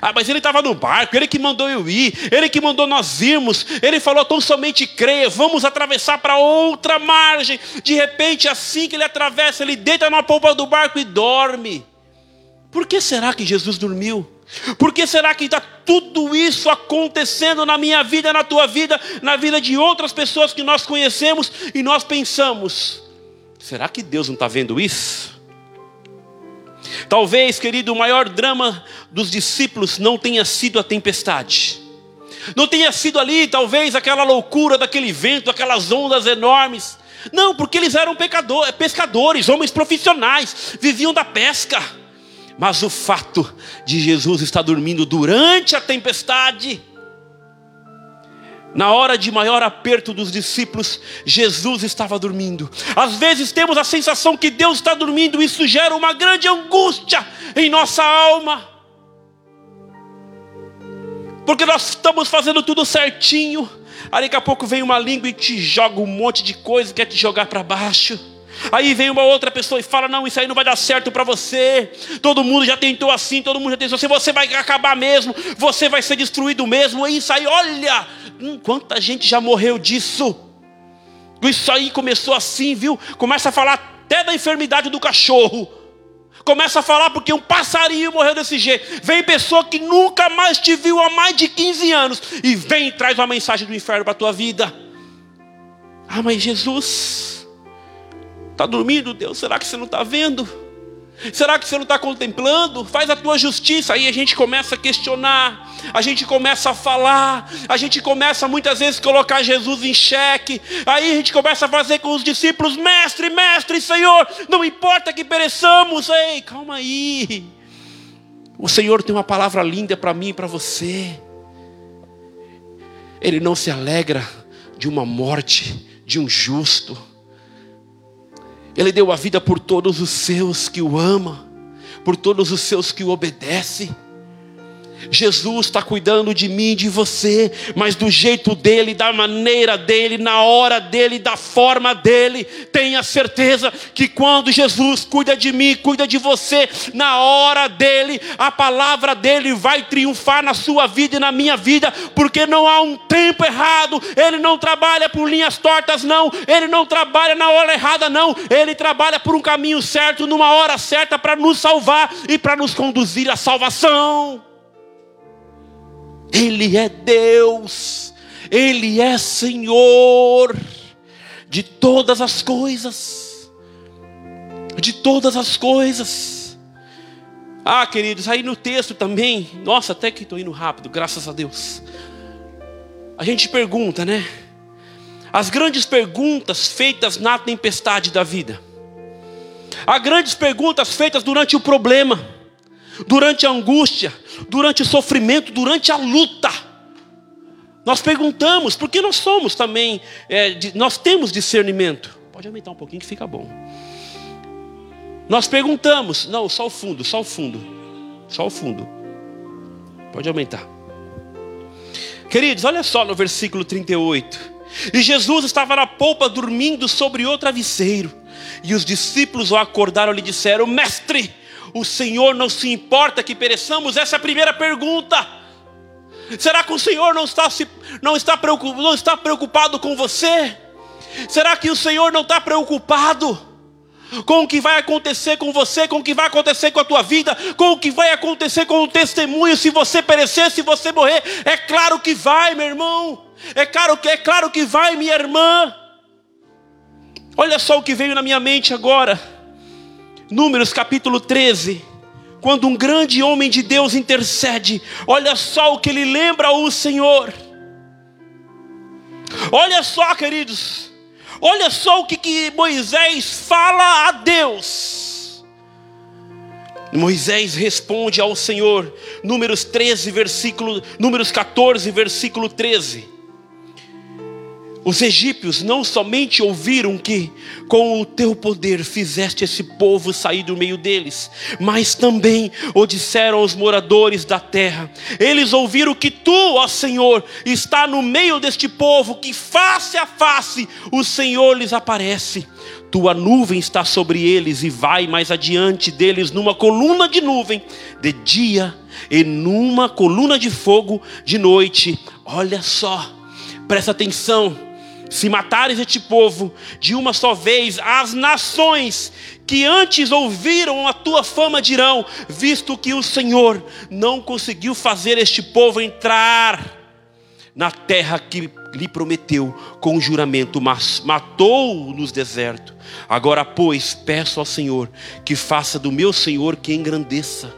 Ah, mas ele estava no barco, ele que mandou eu ir, ele que mandou nós irmos, ele falou, tão somente creia, vamos atravessar para outra margem. De repente, assim que ele atravessa, ele deita na polpa do barco e dorme. Por que será que Jesus dormiu? Por que será que está tudo isso acontecendo na minha vida, na tua vida, na vida de outras pessoas que nós conhecemos e nós pensamos: será que Deus não está vendo isso? Talvez, querido, o maior drama dos discípulos não tenha sido a tempestade, não tenha sido ali, talvez, aquela loucura daquele vento, aquelas ondas enormes. Não, porque eles eram pescadores, homens profissionais, viviam da pesca. Mas o fato de Jesus estar dormindo durante a tempestade, na hora de maior aperto dos discípulos, Jesus estava dormindo. Às vezes temos a sensação que Deus está dormindo, isso gera uma grande angústia em nossa alma. Porque nós estamos fazendo tudo certinho, aí daqui a pouco vem uma língua e te joga um monte de coisa, quer te jogar para baixo. Aí vem uma outra pessoa e fala: Não, isso aí não vai dar certo para você. Todo mundo já tentou assim, todo mundo já tentou assim. Você vai acabar mesmo, você vai ser destruído mesmo. E isso aí, olha, hum, quanta gente já morreu disso. Isso aí começou assim, viu? Começa a falar até da enfermidade do cachorro. Começa a falar porque um passarinho morreu desse jeito. Vem pessoa que nunca mais te viu há mais de 15 anos e vem e traz uma mensagem do inferno para a tua vida. Ah, mas Jesus Está dormindo, Deus? Será que você não está vendo? Será que você não está contemplando? Faz a tua justiça. Aí a gente começa a questionar, a gente começa a falar, a gente começa muitas vezes a colocar Jesus em xeque. Aí a gente começa a fazer com os discípulos: Mestre, Mestre, Senhor, não importa que pereçamos. Ei, calma aí. O Senhor tem uma palavra linda para mim e para você. Ele não se alegra de uma morte de um justo. Ele deu a vida por todos os seus que o ama, por todos os seus que o obedecem. Jesus está cuidando de mim e de você, mas do jeito dele, da maneira dele, na hora dele, da forma dele. Tenha certeza que quando Jesus cuida de mim, cuida de você, na hora dele, a palavra dele vai triunfar na sua vida e na minha vida, porque não há um tempo errado. Ele não trabalha por linhas tortas, não. Ele não trabalha na hora errada, não. Ele trabalha por um caminho certo, numa hora certa, para nos salvar e para nos conduzir à salvação. Ele é Deus, Ele é Senhor de todas as coisas, de todas as coisas. Ah, queridos, aí no texto também, nossa, até que estou indo rápido, graças a Deus. A gente pergunta, né? As grandes perguntas feitas na tempestade da vida. Há grandes perguntas feitas durante o problema, durante a angústia, durante o sofrimento, durante a luta. Nós perguntamos, porque nós somos também, é, nós temos discernimento. Pode aumentar um pouquinho que fica bom. Nós perguntamos, não, só o fundo, só o fundo, só o fundo. Pode aumentar. Queridos, olha só no versículo 38. E Jesus estava na polpa dormindo sobre outro travesseiro. E os discípulos o acordaram e lhe disseram: Mestre, o Senhor não se importa que pereçamos? Essa é a primeira pergunta. Será que o Senhor não está, se, não está, preocupado, não está preocupado com você? Será que o Senhor não está preocupado com o que vai acontecer com você, com o que vai acontecer com a tua vida, com o que vai acontecer com o testemunho, se você perecer, se você morrer? É claro que vai, meu irmão. É claro que é claro que vai, minha irmã. Olha só o que veio na minha mente agora. Números capítulo 13. Quando um grande homem de Deus intercede, olha só o que ele lembra ao Senhor. Olha só, queridos, olha só o que, que Moisés fala a Deus. Moisés responde ao Senhor, Números 13, versículo, Números 14, versículo 13. Os egípcios não somente ouviram que com o teu poder fizeste esse povo sair do meio deles, mas também o disseram aos moradores da terra. Eles ouviram que tu, ó Senhor, está no meio deste povo, que face a face o Senhor lhes aparece. Tua nuvem está sobre eles e vai mais adiante deles numa coluna de nuvem de dia e numa coluna de fogo de noite. Olha só, presta atenção se matares este povo de uma só vez, as nações que antes ouviram a tua fama dirão: visto que o Senhor não conseguiu fazer este povo entrar na terra que lhe prometeu com juramento, mas matou-o nos desertos. Agora, pois, peço ao Senhor que faça do meu Senhor que engrandeça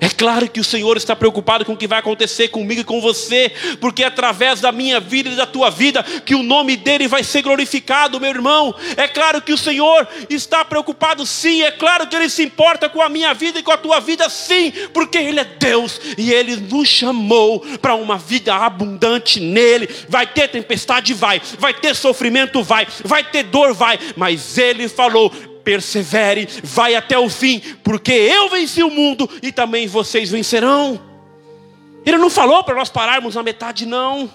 é claro que o Senhor está preocupado com o que vai acontecer comigo e com você, porque é através da minha vida e da tua vida que o nome dele vai ser glorificado, meu irmão. É claro que o Senhor está preocupado, sim. É claro que ele se importa com a minha vida e com a tua vida, sim, porque ele é Deus e ele nos chamou para uma vida abundante nele. Vai ter tempestade, vai. Vai ter sofrimento, vai. Vai ter dor, vai. Mas ele falou: persevere, vai até o fim, porque eu venci o mundo e também vocês vencerão. Ele não falou para nós pararmos na metade, não.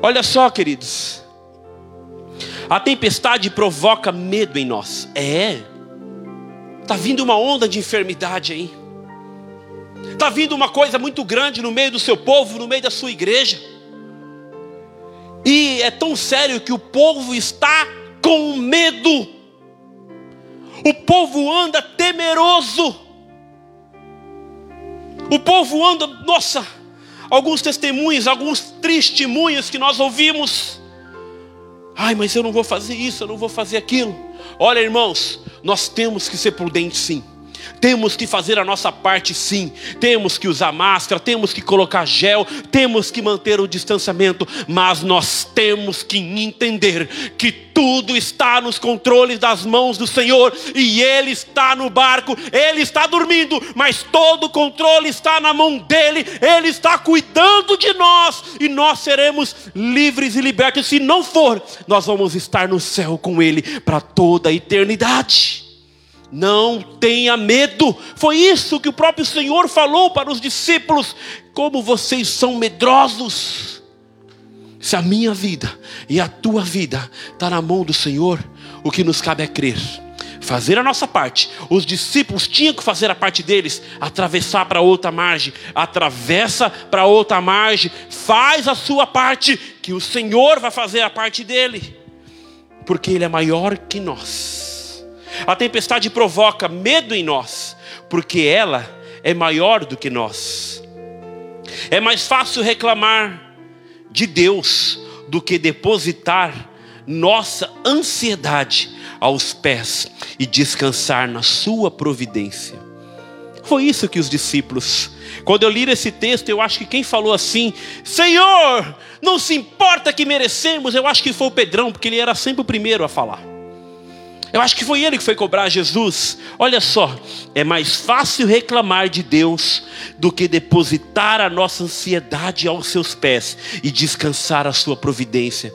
Olha só, queridos, a tempestade provoca medo em nós. É, está vindo uma onda de enfermidade aí, está vindo uma coisa muito grande no meio do seu povo, no meio da sua igreja. E é tão sério que o povo está com medo. O povo anda temeroso. O povo anda, nossa, alguns testemunhos, alguns testemunhos que nós ouvimos. Ai, mas eu não vou fazer isso, eu não vou fazer aquilo. Olha, irmãos, nós temos que ser prudentes sim. Temos que fazer a nossa parte sim. Temos que usar máscara, temos que colocar gel, temos que manter o distanciamento, mas nós temos que entender que tudo está nos controles das mãos do Senhor e Ele está no barco, Ele está dormindo, mas todo o controle está na mão dEle, Ele está cuidando de nós e nós seremos livres e libertos. Se não for, nós vamos estar no céu com Ele para toda a eternidade. Não tenha medo. Foi isso que o próprio Senhor falou para os discípulos. Como vocês são medrosos. Se a minha vida e a tua vida está na mão do Senhor, o que nos cabe é crer. Fazer a nossa parte. Os discípulos tinham que fazer a parte deles, atravessar para outra margem. Atravessa para outra margem, faz a sua parte, que o Senhor vai fazer a parte dele, porque Ele é maior que nós. A tempestade provoca medo em nós, porque ela é maior do que nós. É mais fácil reclamar de Deus do que depositar nossa ansiedade aos pés e descansar na Sua providência. Foi isso que os discípulos, quando eu li esse texto, eu acho que quem falou assim, Senhor, não se importa que merecemos, eu acho que foi o Pedrão, porque ele era sempre o primeiro a falar. Eu acho que foi ele que foi cobrar Jesus. Olha só, é mais fácil reclamar de Deus do que depositar a nossa ansiedade aos seus pés e descansar a sua providência.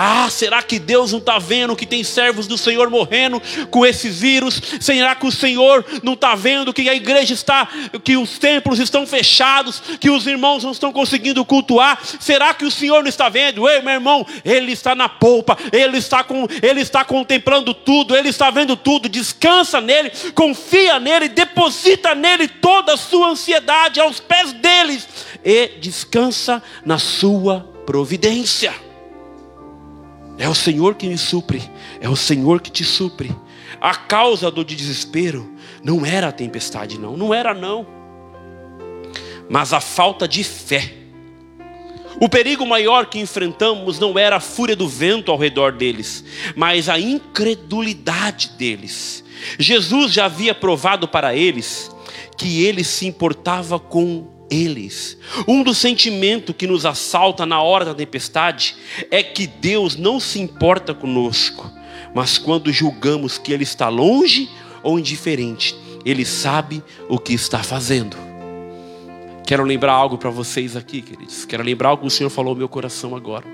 Ah, será que Deus não está vendo que tem servos do Senhor morrendo com esses vírus? Será que o Senhor não está vendo que a igreja está, que os templos estão fechados, que os irmãos não estão conseguindo cultuar? Será que o Senhor não está vendo? Ei, meu irmão, Ele está na polpa, Ele está com, Ele está contemplando tudo, Ele está vendo tudo. Descansa nele, confia nele, deposita nele toda a sua ansiedade aos pés deles e descansa na sua providência. É o Senhor que me supre, é o Senhor que te supre. A causa do desespero não era a tempestade, não, não era não, mas a falta de fé. O perigo maior que enfrentamos não era a fúria do vento ao redor deles, mas a incredulidade deles. Jesus já havia provado para eles que ele se importava com eles. Um dos sentimentos que nos assalta na hora da tempestade é que Deus não se importa conosco, mas quando julgamos que Ele está longe ou indiferente, Ele sabe o que está fazendo. Quero lembrar algo para vocês aqui, queridos. Quero lembrar algo que o Senhor falou no meu coração agora.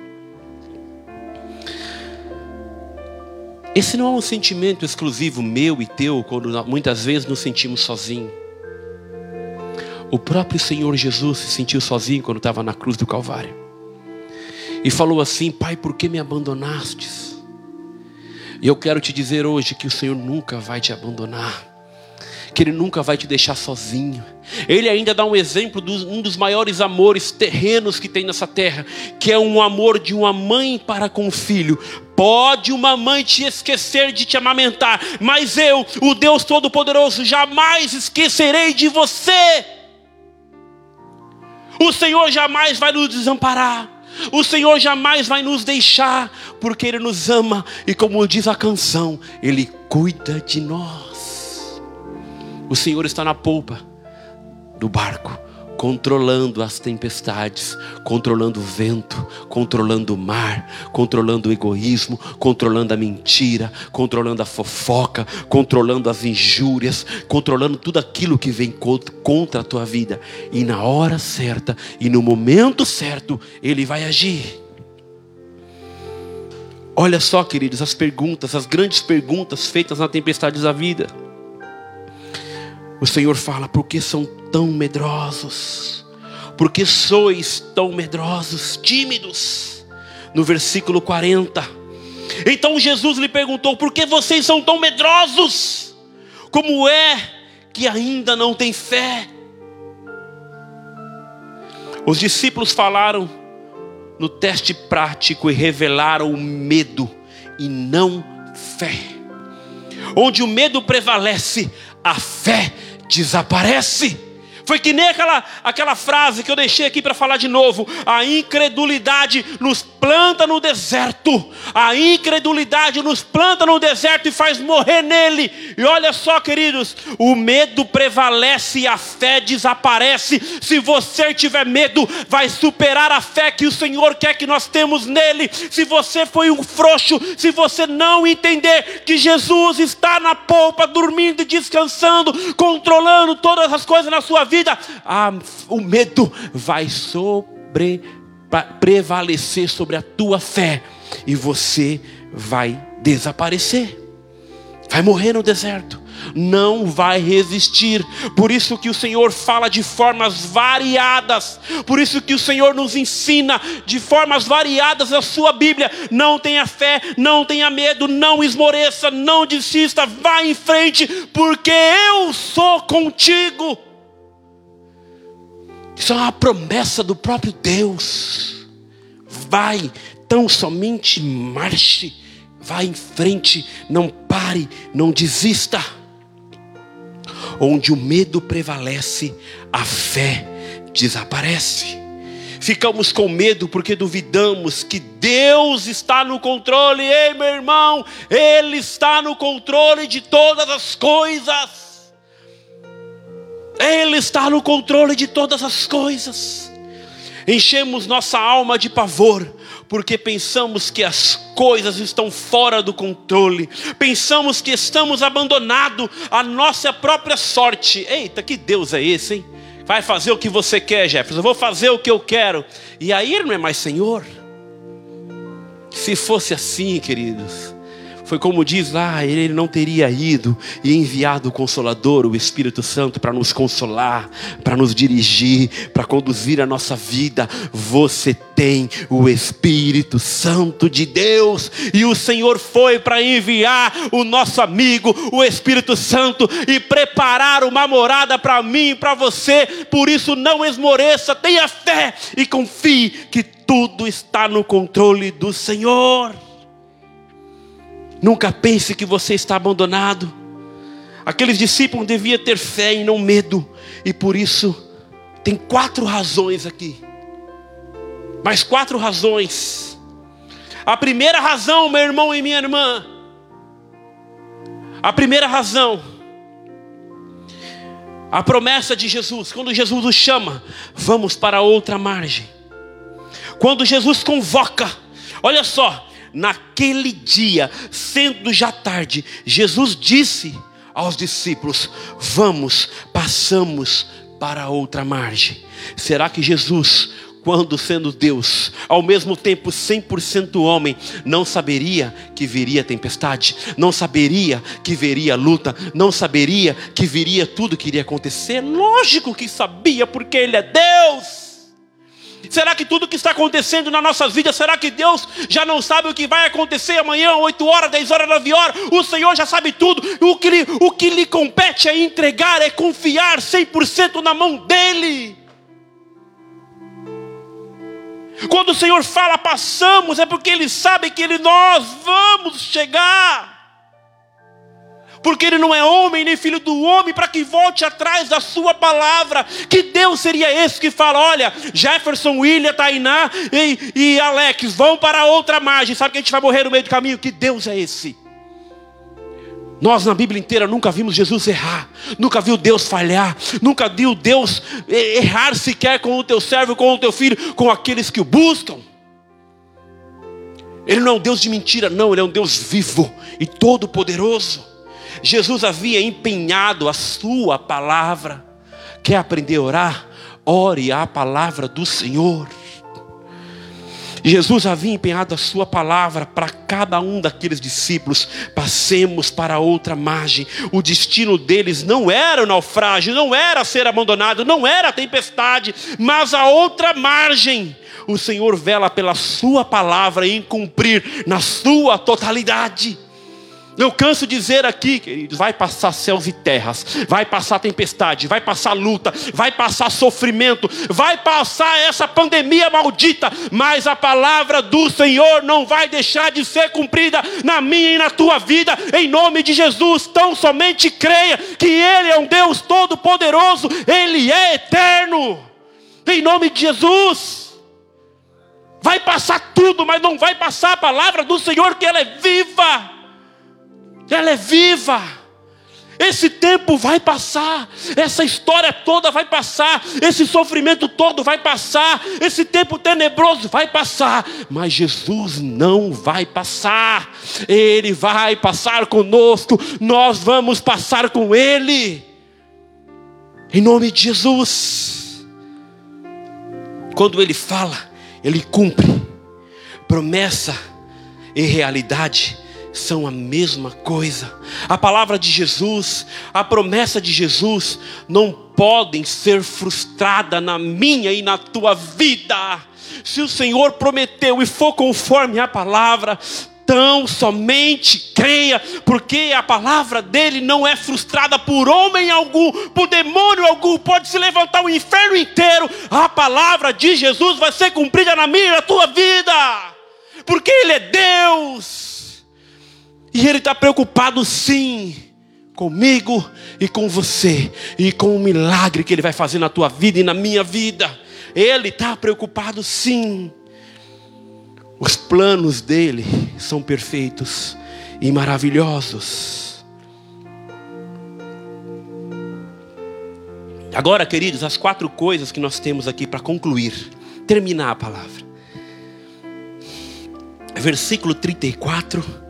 Esse não é um sentimento exclusivo meu e teu, quando muitas vezes nos sentimos sozinhos. O próprio Senhor Jesus se sentiu sozinho quando estava na cruz do Calvário. E falou assim: Pai, por que me abandonastes? E eu quero te dizer hoje que o Senhor nunca vai te abandonar que Ele nunca vai te deixar sozinho. Ele ainda dá um exemplo de um dos maiores amores terrenos que tem nessa terra, que é um amor de uma mãe para com o filho. Pode uma mãe te esquecer de te amamentar, mas eu, o Deus Todo-Poderoso, jamais esquecerei de você. O Senhor jamais vai nos desamparar. O Senhor jamais vai nos deixar, porque Ele nos ama e, como diz a canção, Ele cuida de nós. O Senhor está na polpa do barco, controlando as tempestades, controlando o vento, controlando o mar, controlando o egoísmo, controlando a mentira, controlando a fofoca, controlando as injúrias, controlando tudo aquilo que vem contra a tua vida. E na hora certa e no momento certo, ele vai agir. Olha só, queridos, as perguntas, as grandes perguntas feitas na tempestade da vida. O Senhor fala: por que são tão medrosos? Por que sois tão medrosos, tímidos? No versículo 40. Então Jesus lhe perguntou: por que vocês são tão medrosos? Como é que ainda não têm fé? Os discípulos falaram no teste prático e revelaram o medo e não fé. Onde o medo prevalece, a fé desaparece. Foi que nem aquela, aquela frase que eu deixei aqui para falar de novo. A incredulidade nos planta no deserto, a incredulidade nos planta no deserto e faz morrer nele. E olha só, queridos, o medo prevalece e a fé desaparece. Se você tiver medo, vai superar a fé que o Senhor quer que nós temos nele. Se você foi um frouxo, se você não entender que Jesus está na polpa, dormindo e descansando, controlando todas as coisas na sua vida, ah, o medo vai sobre prevalecer sobre a tua fé e você vai desaparecer. Vai morrer no deserto não vai resistir. Por isso que o Senhor fala de formas variadas. Por isso que o Senhor nos ensina de formas variadas a sua Bíblia. Não tenha fé, não tenha medo, não esmoreça, não desista, vá em frente, porque eu sou contigo. Isso é uma promessa do próprio Deus. Vai, tão somente marche, vá em frente, não pare, não desista. Onde o medo prevalece, a fé desaparece. Ficamos com medo porque duvidamos que Deus está no controle. Ei, meu irmão, Ele está no controle de todas as coisas. Ele está no controle de todas as coisas. Enchemos nossa alma de pavor porque pensamos que as coisas estão fora do controle, pensamos que estamos abandonados à nossa própria sorte. Eita, que Deus é esse, hein? Vai fazer o que você quer, Jefferson, eu vou fazer o que eu quero, e aí ele não é mais Senhor. Se fosse assim, queridos, foi como diz lá, ele não teria ido e enviado o Consolador, o Espírito Santo, para nos consolar, para nos dirigir, para conduzir a nossa vida. Você tem o Espírito Santo de Deus, e o Senhor foi para enviar o nosso amigo, o Espírito Santo, e preparar uma morada para mim e para você. Por isso, não esmoreça, tenha fé e confie que tudo está no controle do Senhor. Nunca pense que você está abandonado. Aqueles discípulos deviam ter fé e não medo, e por isso tem quatro razões aqui. Mais quatro razões. A primeira razão, meu irmão e minha irmã, a primeira razão, a promessa de Jesus, quando Jesus nos chama, vamos para outra margem. Quando Jesus convoca, olha só, naquele dia, sendo já tarde, Jesus disse aos discípulos: Vamos, passamos para outra margem. Será que Jesus, quando sendo Deus, ao mesmo tempo 100% homem, não saberia que viria tempestade, não saberia que viria luta, não saberia que viria tudo que iria acontecer? Lógico que sabia, porque Ele é Deus. Será que tudo que está acontecendo na nossa vida, será que Deus já não sabe o que vai acontecer amanhã, 8 horas, 10 horas, 9 horas? O Senhor já sabe tudo. O que lhe, o que lhe compete é entregar, é confiar 100% na mão dEle. Quando o Senhor fala passamos, é porque Ele sabe que ele, nós vamos chegar porque ele não é homem nem filho do homem para que volte atrás da sua palavra. Que Deus seria esse que fala: olha, Jefferson, William, Tainá e, e Alex vão para outra margem, sabe que a gente vai morrer no meio do caminho? Que Deus é esse? Nós na Bíblia inteira nunca vimos Jesus errar, nunca viu Deus falhar, nunca viu Deus errar sequer com o teu servo, com o teu filho, com aqueles que o buscam. Ele não é um Deus de mentira, não, ele é um Deus vivo e todo-poderoso. Jesus havia empenhado a sua palavra. Quer aprender a orar? Ore a palavra do Senhor. Jesus havia empenhado a sua palavra para cada um daqueles discípulos. Passemos para outra margem. O destino deles não era o naufrágio, não era ser abandonado, não era a tempestade, mas a outra margem. O Senhor vela pela sua palavra em cumprir na sua totalidade. Eu canso de dizer aqui, queridos, vai passar céus e terras, vai passar tempestade, vai passar luta, vai passar sofrimento, vai passar essa pandemia maldita, mas a palavra do Senhor não vai deixar de ser cumprida na minha e na tua vida, em nome de Jesus. Tão somente creia que Ele é um Deus todo-poderoso, Ele é eterno, em nome de Jesus. Vai passar tudo, mas não vai passar a palavra do Senhor, que ela é viva. Ela é viva. Esse tempo vai passar, essa história toda vai passar, esse sofrimento todo vai passar, esse tempo tenebroso vai passar, mas Jesus não vai passar, Ele vai passar conosco, nós vamos passar com Ele, em nome de Jesus. Quando Ele fala, Ele cumpre, promessa e realidade são a mesma coisa. A palavra de Jesus, a promessa de Jesus, não podem ser frustradas na minha e na tua vida. Se o Senhor prometeu e for conforme a palavra, tão somente creia, porque a palavra dele não é frustrada por homem algum, por demônio algum, pode se levantar o inferno inteiro, a palavra de Jesus vai ser cumprida na minha e na tua vida, porque Ele é Deus. E Ele está preocupado sim comigo e com você, e com o milagre que Ele vai fazer na tua vida e na minha vida. Ele está preocupado sim. Os planos dele são perfeitos e maravilhosos. Agora, queridos, as quatro coisas que nós temos aqui para concluir, terminar a palavra. Versículo 34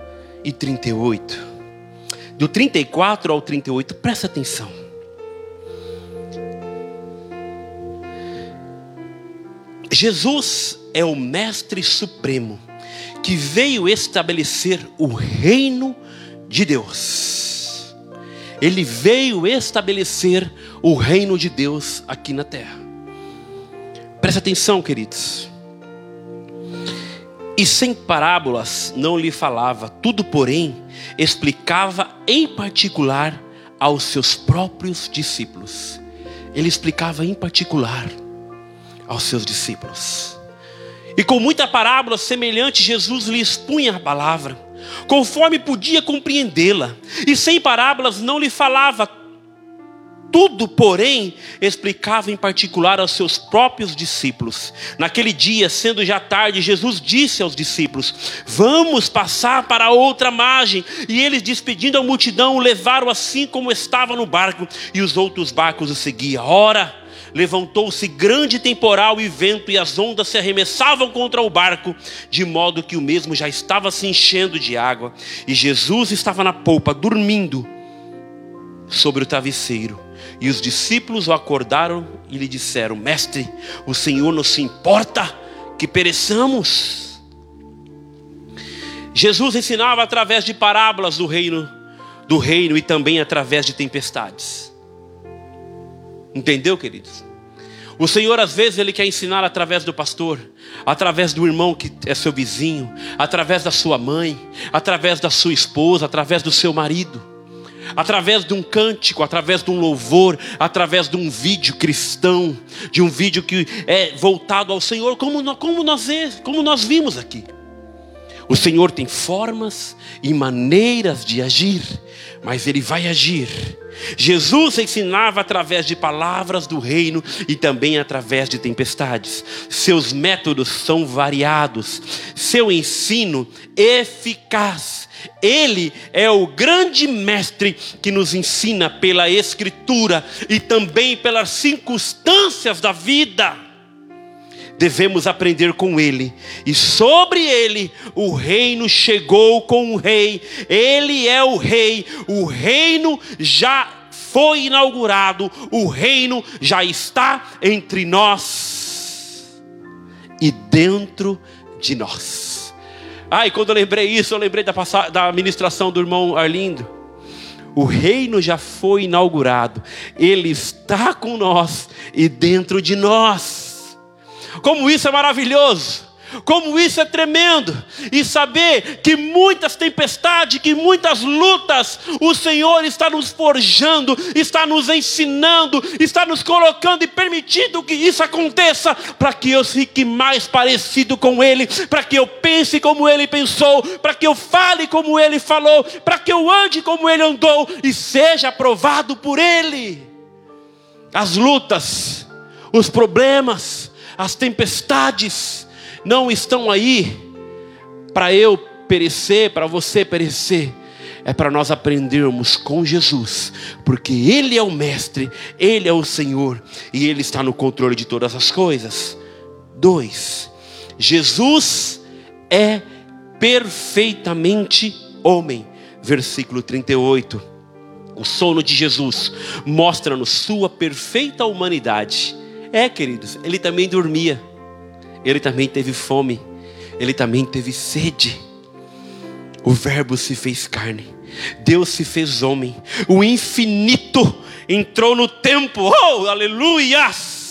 e 38. Do 34 ao 38, presta atenção. Jesus é o Mestre Supremo que veio estabelecer o reino de Deus. Ele veio estabelecer o reino de Deus aqui na terra. Presta atenção, queridos. E sem parábolas não lhe falava, tudo, porém, explicava em particular aos seus próprios discípulos. Ele explicava em particular aos seus discípulos. E com muita parábola semelhante, Jesus lhe expunha a palavra, conforme podia compreendê-la. E sem parábolas não lhe falava, tudo, porém, explicava em particular aos seus próprios discípulos. Naquele dia, sendo já tarde, Jesus disse aos discípulos: Vamos passar para outra margem. E eles, despedindo a multidão, o levaram assim como estava no barco, e os outros barcos o seguiam. Ora, levantou-se grande temporal e vento, e as ondas se arremessavam contra o barco, de modo que o mesmo já estava se enchendo de água. E Jesus estava na polpa, dormindo sobre o travesseiro. E os discípulos o acordaram e lhe disseram: Mestre, o Senhor não se importa que pereçamos. Jesus ensinava através de parábolas do reino, do reino e também através de tempestades. Entendeu, queridos? O Senhor às vezes ele quer ensinar através do pastor, através do irmão que é seu vizinho, através da sua mãe, através da sua esposa, através do seu marido através de um cântico, através de um louvor, através de um vídeo cristão, de um vídeo que é voltado ao Senhor, como, como, nós, como nós vimos aqui. O Senhor tem formas e maneiras de agir, mas Ele vai agir. Jesus ensinava através de palavras do reino e também através de tempestades. Seus métodos são variados, seu ensino eficaz ele é o grande mestre que nos ensina pela Escritura e também pelas circunstâncias da vida. Devemos aprender com ele, e sobre ele o reino chegou com o rei, ele é o rei, o reino já foi inaugurado, o reino já está entre nós e dentro de nós. Ai, quando eu lembrei isso, eu lembrei da, da ministração do irmão Arlindo. O reino já foi inaugurado, ele está com nós e dentro de nós. Como isso é maravilhoso! Como isso é tremendo! E saber que muitas tempestades, que muitas lutas, o Senhor está nos forjando, está nos ensinando, está nos colocando e permitindo que isso aconteça, para que eu fique mais parecido com Ele, para que eu pense como Ele pensou, para que eu fale como Ele falou, para que eu ande como Ele andou e seja aprovado por Ele. As lutas, os problemas, as tempestades, não estão aí para eu perecer, para você perecer. É para nós aprendermos com Jesus, porque Ele é o Mestre, Ele é o Senhor e Ele está no controle de todas as coisas. Dois, Jesus é perfeitamente homem. Versículo 38. O sono de Jesus mostra-nos sua perfeita humanidade. É, queridos, ele também dormia, ele também teve fome, ele também teve sede. O Verbo se fez carne, Deus se fez homem, o infinito entrou no tempo, oh, aleluias!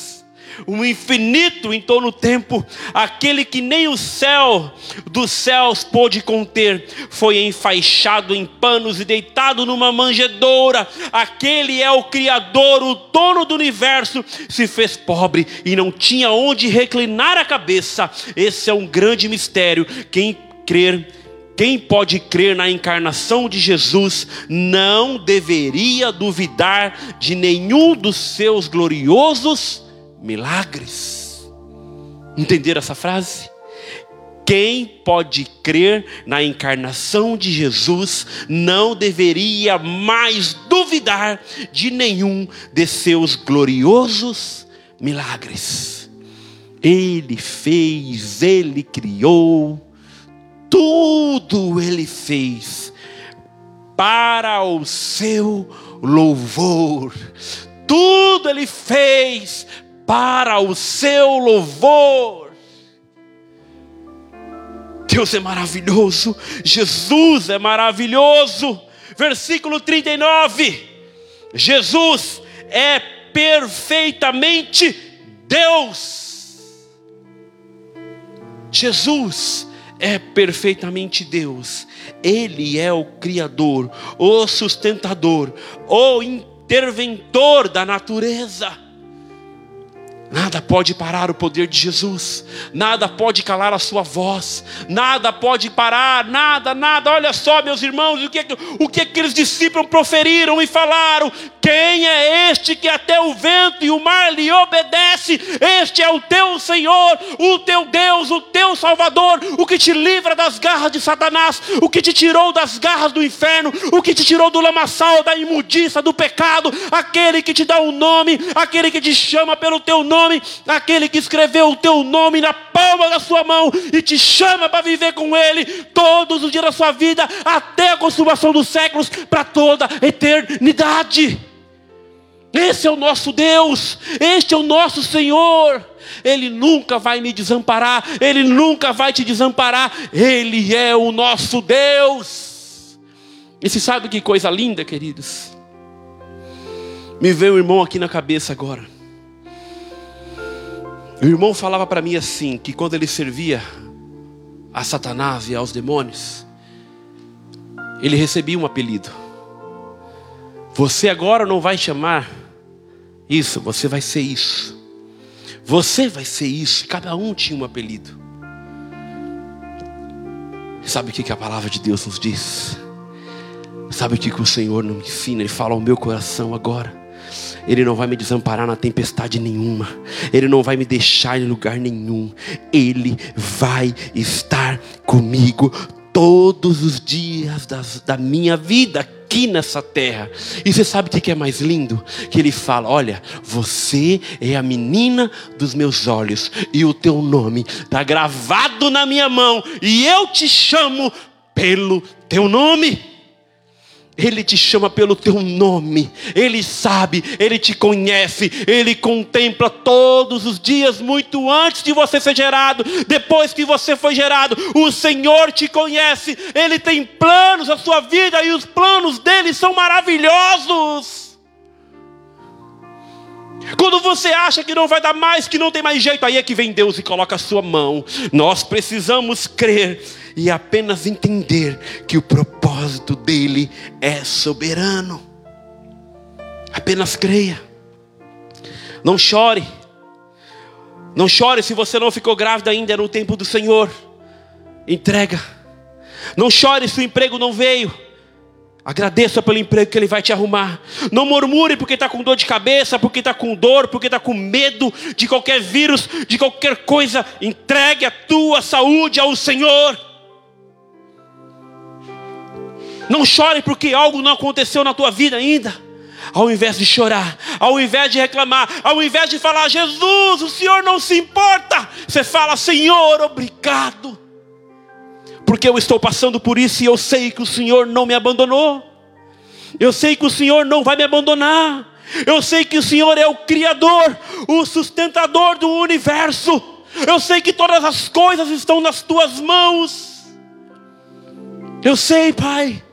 O infinito em todo o tempo, aquele que nem o céu dos céus pôde conter, foi enfaixado em panos e deitado numa manjedoura. Aquele é o Criador, o dono do universo, se fez pobre e não tinha onde reclinar a cabeça. Esse é um grande mistério. Quem crer quem pode crer na encarnação de Jesus não deveria duvidar de nenhum dos seus gloriosos milagres. Entender essa frase? Quem pode crer na encarnação de Jesus não deveria mais duvidar de nenhum de seus gloriosos milagres. Ele fez, ele criou, tudo ele fez para o seu louvor. Tudo ele fez para o seu louvor. Deus é maravilhoso, Jesus é maravilhoso. Versículo 39: Jesus é perfeitamente Deus. Jesus é perfeitamente Deus, Ele é o Criador, o sustentador, o interventor da natureza. Nada pode parar o poder de Jesus, nada pode calar a sua voz, nada pode parar, nada, nada. Olha só, meus irmãos, o que, o que aqueles discípulos proferiram e falaram: quem é este que até o vento e o mar lhe obedece? Este é o teu Senhor, o teu Deus, o teu Salvador, o que te livra das garras de Satanás, o que te tirou das garras do inferno, o que te tirou do lamaçal, da imundiça, do pecado, aquele que te dá o um nome, aquele que te chama pelo teu nome, aquele que escreveu o teu nome na palma da sua mão e te chama para viver com Ele todos os dias da sua vida, até a consumação dos séculos, para toda a eternidade. Esse é o nosso Deus, este é o nosso Senhor. Ele nunca vai me desamparar, Ele nunca vai te desamparar, Ele é o nosso Deus. E se sabe que coisa linda, queridos? Me veio um irmão aqui na cabeça agora. O irmão falava para mim assim: que quando ele servia a Satanás e aos demônios, ele recebia um apelido. Você agora não vai chamar isso, você vai ser isso. Você vai ser isso. Cada um tinha um apelido. Sabe o que a palavra de Deus nos diz? Sabe o que o Senhor nos ensina? Ele fala ao meu coração agora. Ele não vai me desamparar na tempestade nenhuma. Ele não vai me deixar em lugar nenhum. Ele vai estar comigo todos os dias das, da minha vida aqui nessa terra. E você sabe o que é mais lindo? Que ele fala: Olha, você é a menina dos meus olhos, e o teu nome está gravado na minha mão, e eu te chamo pelo teu nome. Ele te chama pelo teu nome, Ele sabe, Ele te conhece, Ele contempla todos os dias, muito antes de você ser gerado, depois que você foi gerado, o Senhor te conhece, Ele tem planos na sua vida e os planos dele são maravilhosos. Quando você acha que não vai dar mais, que não tem mais jeito, aí é que vem Deus e coloca a sua mão. Nós precisamos crer e apenas entender que o propósito dele é soberano. Apenas creia. Não chore. Não chore se você não ficou grávida ainda no tempo do Senhor. Entrega. Não chore se o emprego não veio. Agradeça pelo emprego que Ele vai te arrumar. Não murmure porque está com dor de cabeça, porque está com dor, porque está com medo de qualquer vírus, de qualquer coisa. Entregue a tua saúde ao Senhor. Não chore porque algo não aconteceu na tua vida ainda. Ao invés de chorar, ao invés de reclamar, ao invés de falar, Jesus, o Senhor não se importa, você fala, Senhor, obrigado porque eu estou passando por isso e eu sei que o Senhor não me abandonou. Eu sei que o Senhor não vai me abandonar. Eu sei que o Senhor é o Criador, o sustentador do universo. Eu sei que todas as coisas estão nas tuas mãos. Eu sei, Pai.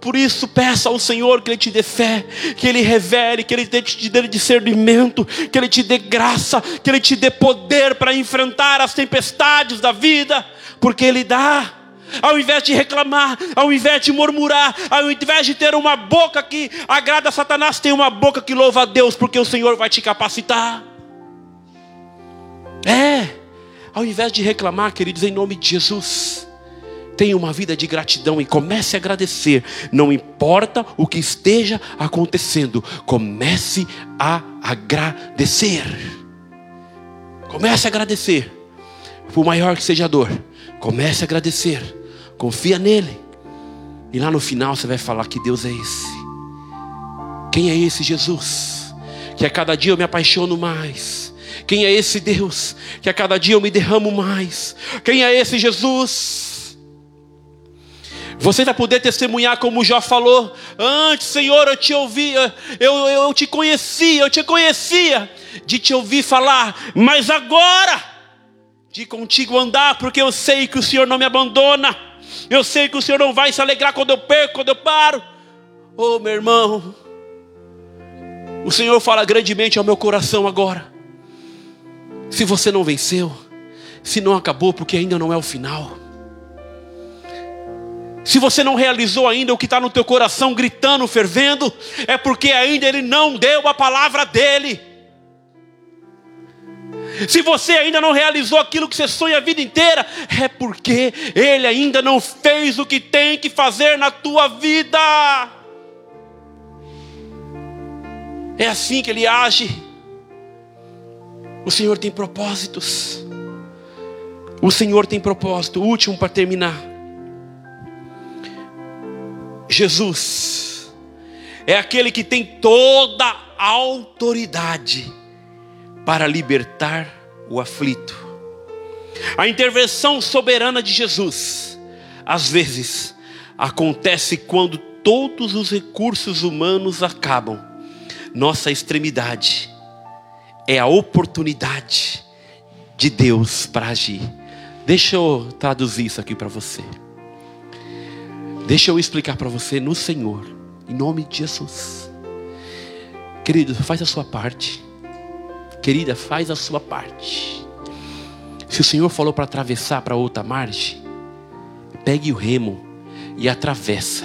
Por isso, peça ao Senhor que Ele te dê fé, que Ele revele, que Ele te dê discernimento, que Ele te dê graça, que Ele te dê poder para enfrentar as tempestades da vida, porque Ele dá ao invés de reclamar, ao invés de murmurar, ao invés de ter uma boca que agrada a Satanás, tem uma boca que louva a Deus, porque o Senhor vai te capacitar. É, ao invés de reclamar, queridos, em nome de Jesus, tenha uma vida de gratidão e comece a agradecer, não importa o que esteja acontecendo, comece a agradecer. Comece a agradecer, por maior que seja a dor, comece a agradecer Confia nele. E lá no final você vai falar que Deus é esse. Quem é esse Jesus? Que a cada dia eu me apaixono mais. Quem é esse Deus? Que a cada dia eu me derramo mais. Quem é esse Jesus? Você vai poder testemunhar como Jó falou. Antes, Senhor, eu te ouvia, eu, eu, eu te conhecia, eu te conhecia de te ouvir falar, mas agora, de contigo andar, porque eu sei que o Senhor não me abandona. Eu sei que o Senhor não vai se alegrar quando eu perco, quando eu paro. Oh, meu irmão. O Senhor fala grandemente ao meu coração agora. Se você não venceu, se não acabou, porque ainda não é o final. Se você não realizou ainda o que está no teu coração gritando, fervendo, é porque ainda Ele não deu a palavra dEle. Se você ainda não realizou aquilo que você sonha a vida inteira, é porque Ele ainda não fez o que tem que fazer na tua vida. É assim que Ele age. O Senhor tem propósitos. O Senhor tem propósito. Último para terminar. Jesus é aquele que tem toda a autoridade para libertar o aflito. A intervenção soberana de Jesus, às vezes, acontece quando todos os recursos humanos acabam. Nossa extremidade é a oportunidade de Deus para agir. Deixa eu traduzir isso aqui para você. Deixa eu explicar para você no Senhor, em nome de Jesus. Querido, faz a sua parte. Querida, faz a sua parte. Se o Senhor falou para atravessar para outra margem, pegue o remo e atravessa.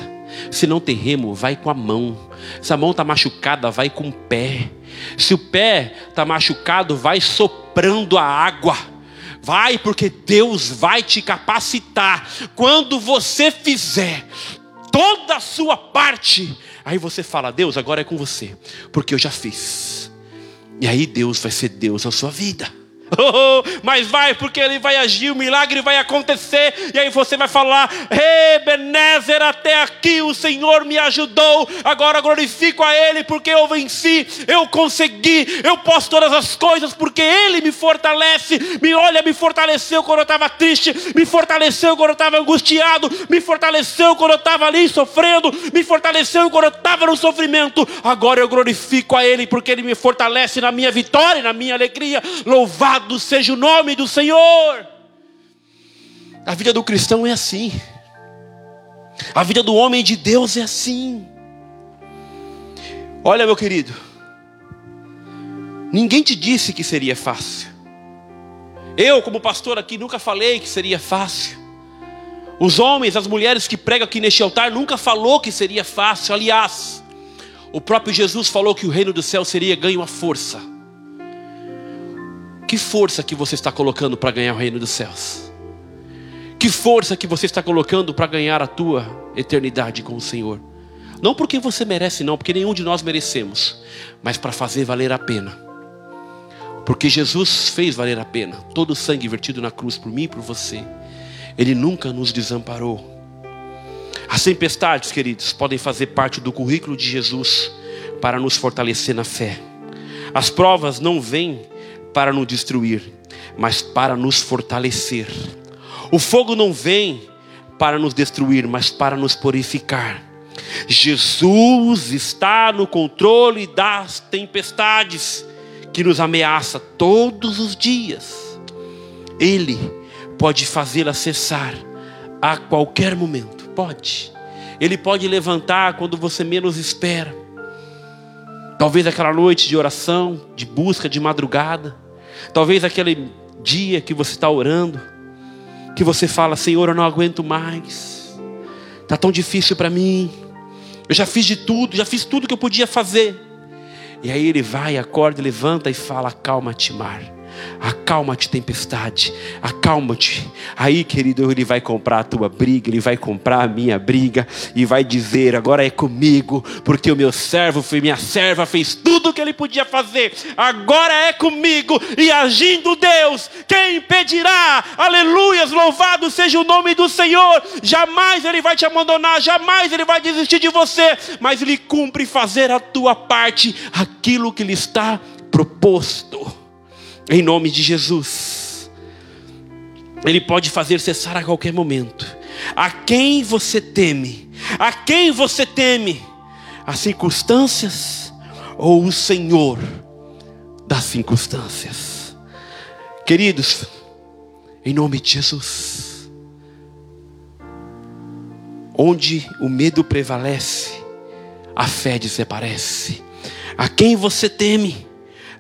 Se não tem remo, vai com a mão. Se a mão está machucada, vai com o pé. Se o pé está machucado, vai soprando a água. Vai, porque Deus vai te capacitar. Quando você fizer toda a sua parte, aí você fala: Deus, agora é com você, porque eu já fiz. E aí Deus vai ser Deus na sua vida. Oh, mas vai, porque ele vai agir, o milagre vai acontecer, e aí você vai falar: Ebenezer, até aqui o Senhor me ajudou, agora glorifico a Ele, porque eu venci, eu consegui, eu posso todas as coisas, porque Ele me fortalece. Me olha, me fortaleceu quando eu estava triste, me fortaleceu quando eu estava angustiado, me fortaleceu quando eu estava ali sofrendo, me fortaleceu quando eu estava no sofrimento. Agora eu glorifico a Ele, porque Ele me fortalece na minha vitória, na minha alegria. Louvado Louvado seja o nome do Senhor. A vida do cristão é assim. A vida do homem de Deus é assim. Olha, meu querido, ninguém te disse que seria fácil. Eu, como pastor aqui, nunca falei que seria fácil. Os homens, as mulheres que pregam aqui neste altar, nunca falou que seria fácil. Aliás, o próprio Jesus falou que o reino do céu seria ganho à força. Que força que você está colocando para ganhar o reino dos céus? Que força que você está colocando para ganhar a tua eternidade com o Senhor? Não porque você merece, não, porque nenhum de nós merecemos, mas para fazer valer a pena. Porque Jesus fez valer a pena. Todo o sangue vertido na cruz por mim e por você. Ele nunca nos desamparou. As tempestades, queridos, podem fazer parte do currículo de Jesus para nos fortalecer na fé. As provas não vêm para nos destruir, mas para nos fortalecer. O fogo não vem para nos destruir, mas para nos purificar. Jesus está no controle das tempestades que nos ameaça todos os dias. Ele pode fazê-la cessar a qualquer momento. Pode. Ele pode levantar quando você menos espera. Talvez aquela noite de oração, de busca de madrugada. Talvez aquele dia que você está orando, que você fala: Senhor, eu não aguento mais. Está tão difícil para mim. Eu já fiz de tudo, já fiz tudo que eu podia fazer. E aí ele vai, acorda, levanta e fala: Calma-te, mar. Acalma-te, tempestade. Acalma-te. Aí, querido, ele vai comprar a tua briga, ele vai comprar a minha briga e vai dizer: agora é comigo, porque o meu servo minha serva, fez tudo o que ele podia fazer. Agora é comigo e agindo Deus, quem impedirá? Aleluias, louvado seja o nome do Senhor. Jamais ele vai te abandonar, jamais ele vai desistir de você, mas ele cumpre fazer a tua parte, aquilo que lhe está proposto. Em nome de Jesus. Ele pode fazer cessar a qualquer momento. A quem você teme? A quem você teme? As circunstâncias ou o Senhor das circunstâncias? Queridos, em nome de Jesus. Onde o medo prevalece, a fé desaparece. A quem você teme?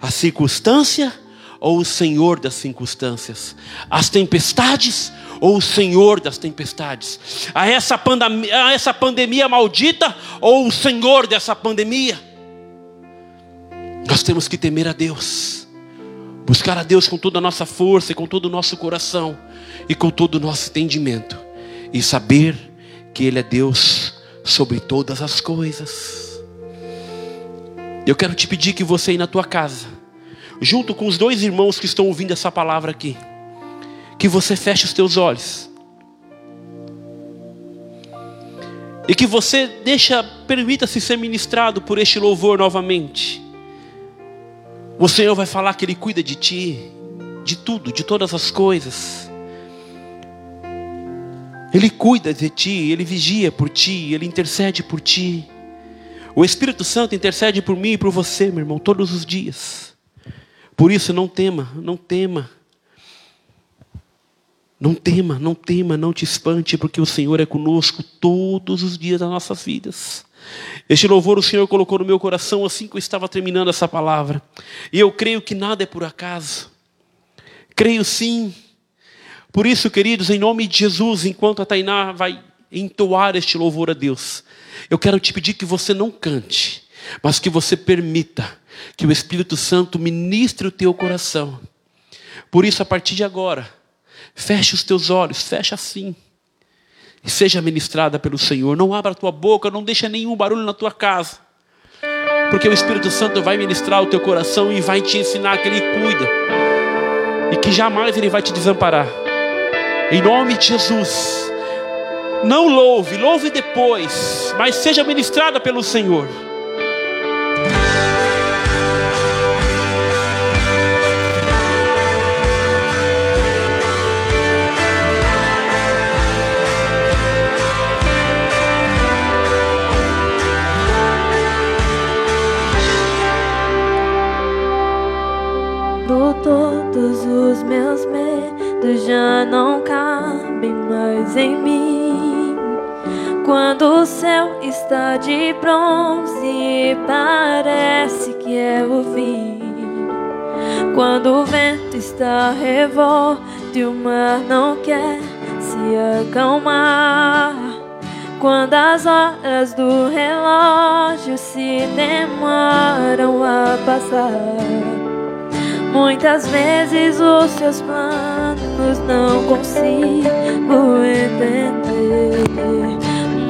A circunstância ou o Senhor das circunstâncias? As tempestades ou o Senhor das tempestades? A essa, pandemia, a essa pandemia maldita ou o Senhor dessa pandemia? Nós temos que temer a Deus, buscar a Deus com toda a nossa força e com todo o nosso coração e com todo o nosso entendimento e saber que Ele é Deus sobre todas as coisas. Eu quero te pedir que você aí na tua casa, junto com os dois irmãos que estão ouvindo essa palavra aqui, que você feche os teus olhos. E que você deixa, permita-se ser ministrado por este louvor novamente. O Senhor vai falar que Ele cuida de ti, de tudo, de todas as coisas. Ele cuida de ti, Ele vigia por ti, Ele intercede por ti. O Espírito Santo intercede por mim e por você, meu irmão, todos os dias. Por isso, não tema, não tema. Não tema, não tema, não te espante, porque o Senhor é conosco todos os dias das nossas vidas. Este louvor o Senhor colocou no meu coração assim que eu estava terminando essa palavra. E eu creio que nada é por acaso. Creio sim. Por isso, queridos, em nome de Jesus, enquanto a Tainá vai entoar este louvor a Deus, eu quero te pedir que você não cante, mas que você permita que o Espírito Santo ministre o teu coração. Por isso, a partir de agora, feche os teus olhos, fecha assim. E seja ministrada pelo Senhor. Não abra a tua boca, não deixa nenhum barulho na tua casa. Porque o Espírito Santo vai ministrar o teu coração e vai te ensinar que Ele cuida. E que jamais Ele vai te desamparar. Em nome de Jesus. Não louve, louve depois, mas seja ministrada pelo Senhor. Todos os meus medos já não cabem mais em mim. Quando o céu está de bronze, parece que é o fim. Quando o vento está revolto e o mar não quer se acalmar. Quando as horas do relógio se demoram a passar. Muitas vezes os seus planos não consigo entender.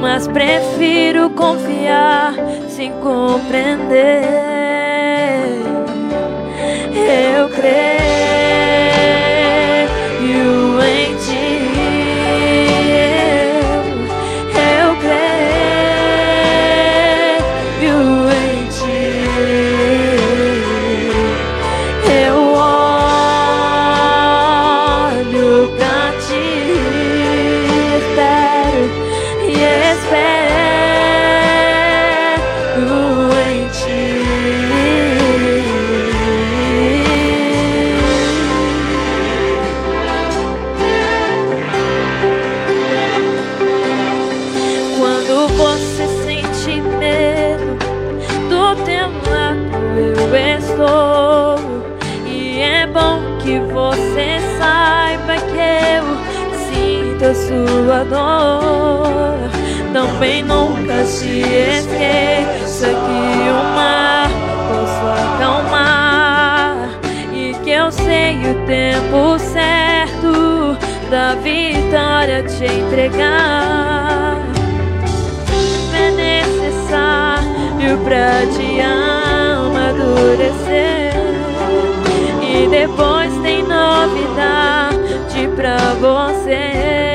mas prefiro confiar sem compreender. Eu creio sua dor Também nunca se esqueça que o mar posso acalmar E que eu sei o tempo certo da vitória te entregar é necessário pra te amadurecer. E depois tem novidade pra você.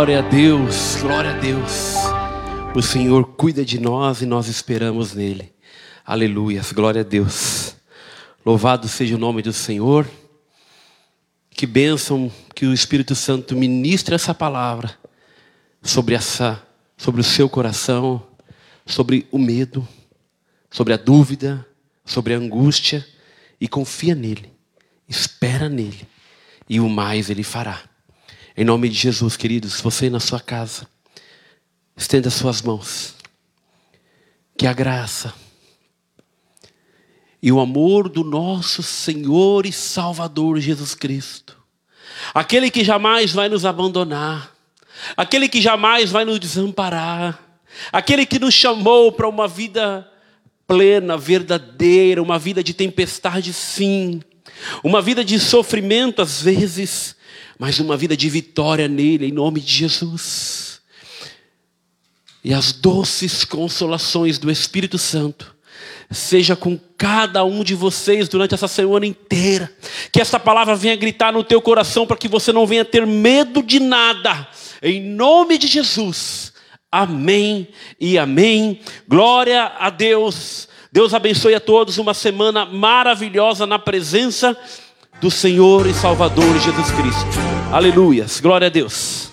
Glória a Deus, glória a Deus. O Senhor cuida de nós e nós esperamos nele. Aleluias, glória a Deus. Louvado seja o nome do Senhor. Que bênção que o Espírito Santo ministre essa palavra sobre essa, sobre o seu coração, sobre o medo, sobre a dúvida, sobre a angústia e confia nele. Espera nele e o mais ele fará. Em nome de Jesus, queridos, você na sua casa, estenda suas mãos. Que a graça e o amor do nosso Senhor e Salvador Jesus Cristo, aquele que jamais vai nos abandonar, aquele que jamais vai nos desamparar, aquele que nos chamou para uma vida plena, verdadeira, uma vida de tempestade, sim, uma vida de sofrimento às vezes, mas uma vida de vitória nele, em nome de Jesus. E as doces consolações do Espírito Santo seja com cada um de vocês durante essa semana inteira. Que essa palavra venha gritar no teu coração para que você não venha ter medo de nada. Em nome de Jesus. Amém e amém. Glória a Deus. Deus abençoe a todos uma semana maravilhosa na presença do Senhor e Salvador Jesus Cristo. Aleluias. Glória a Deus.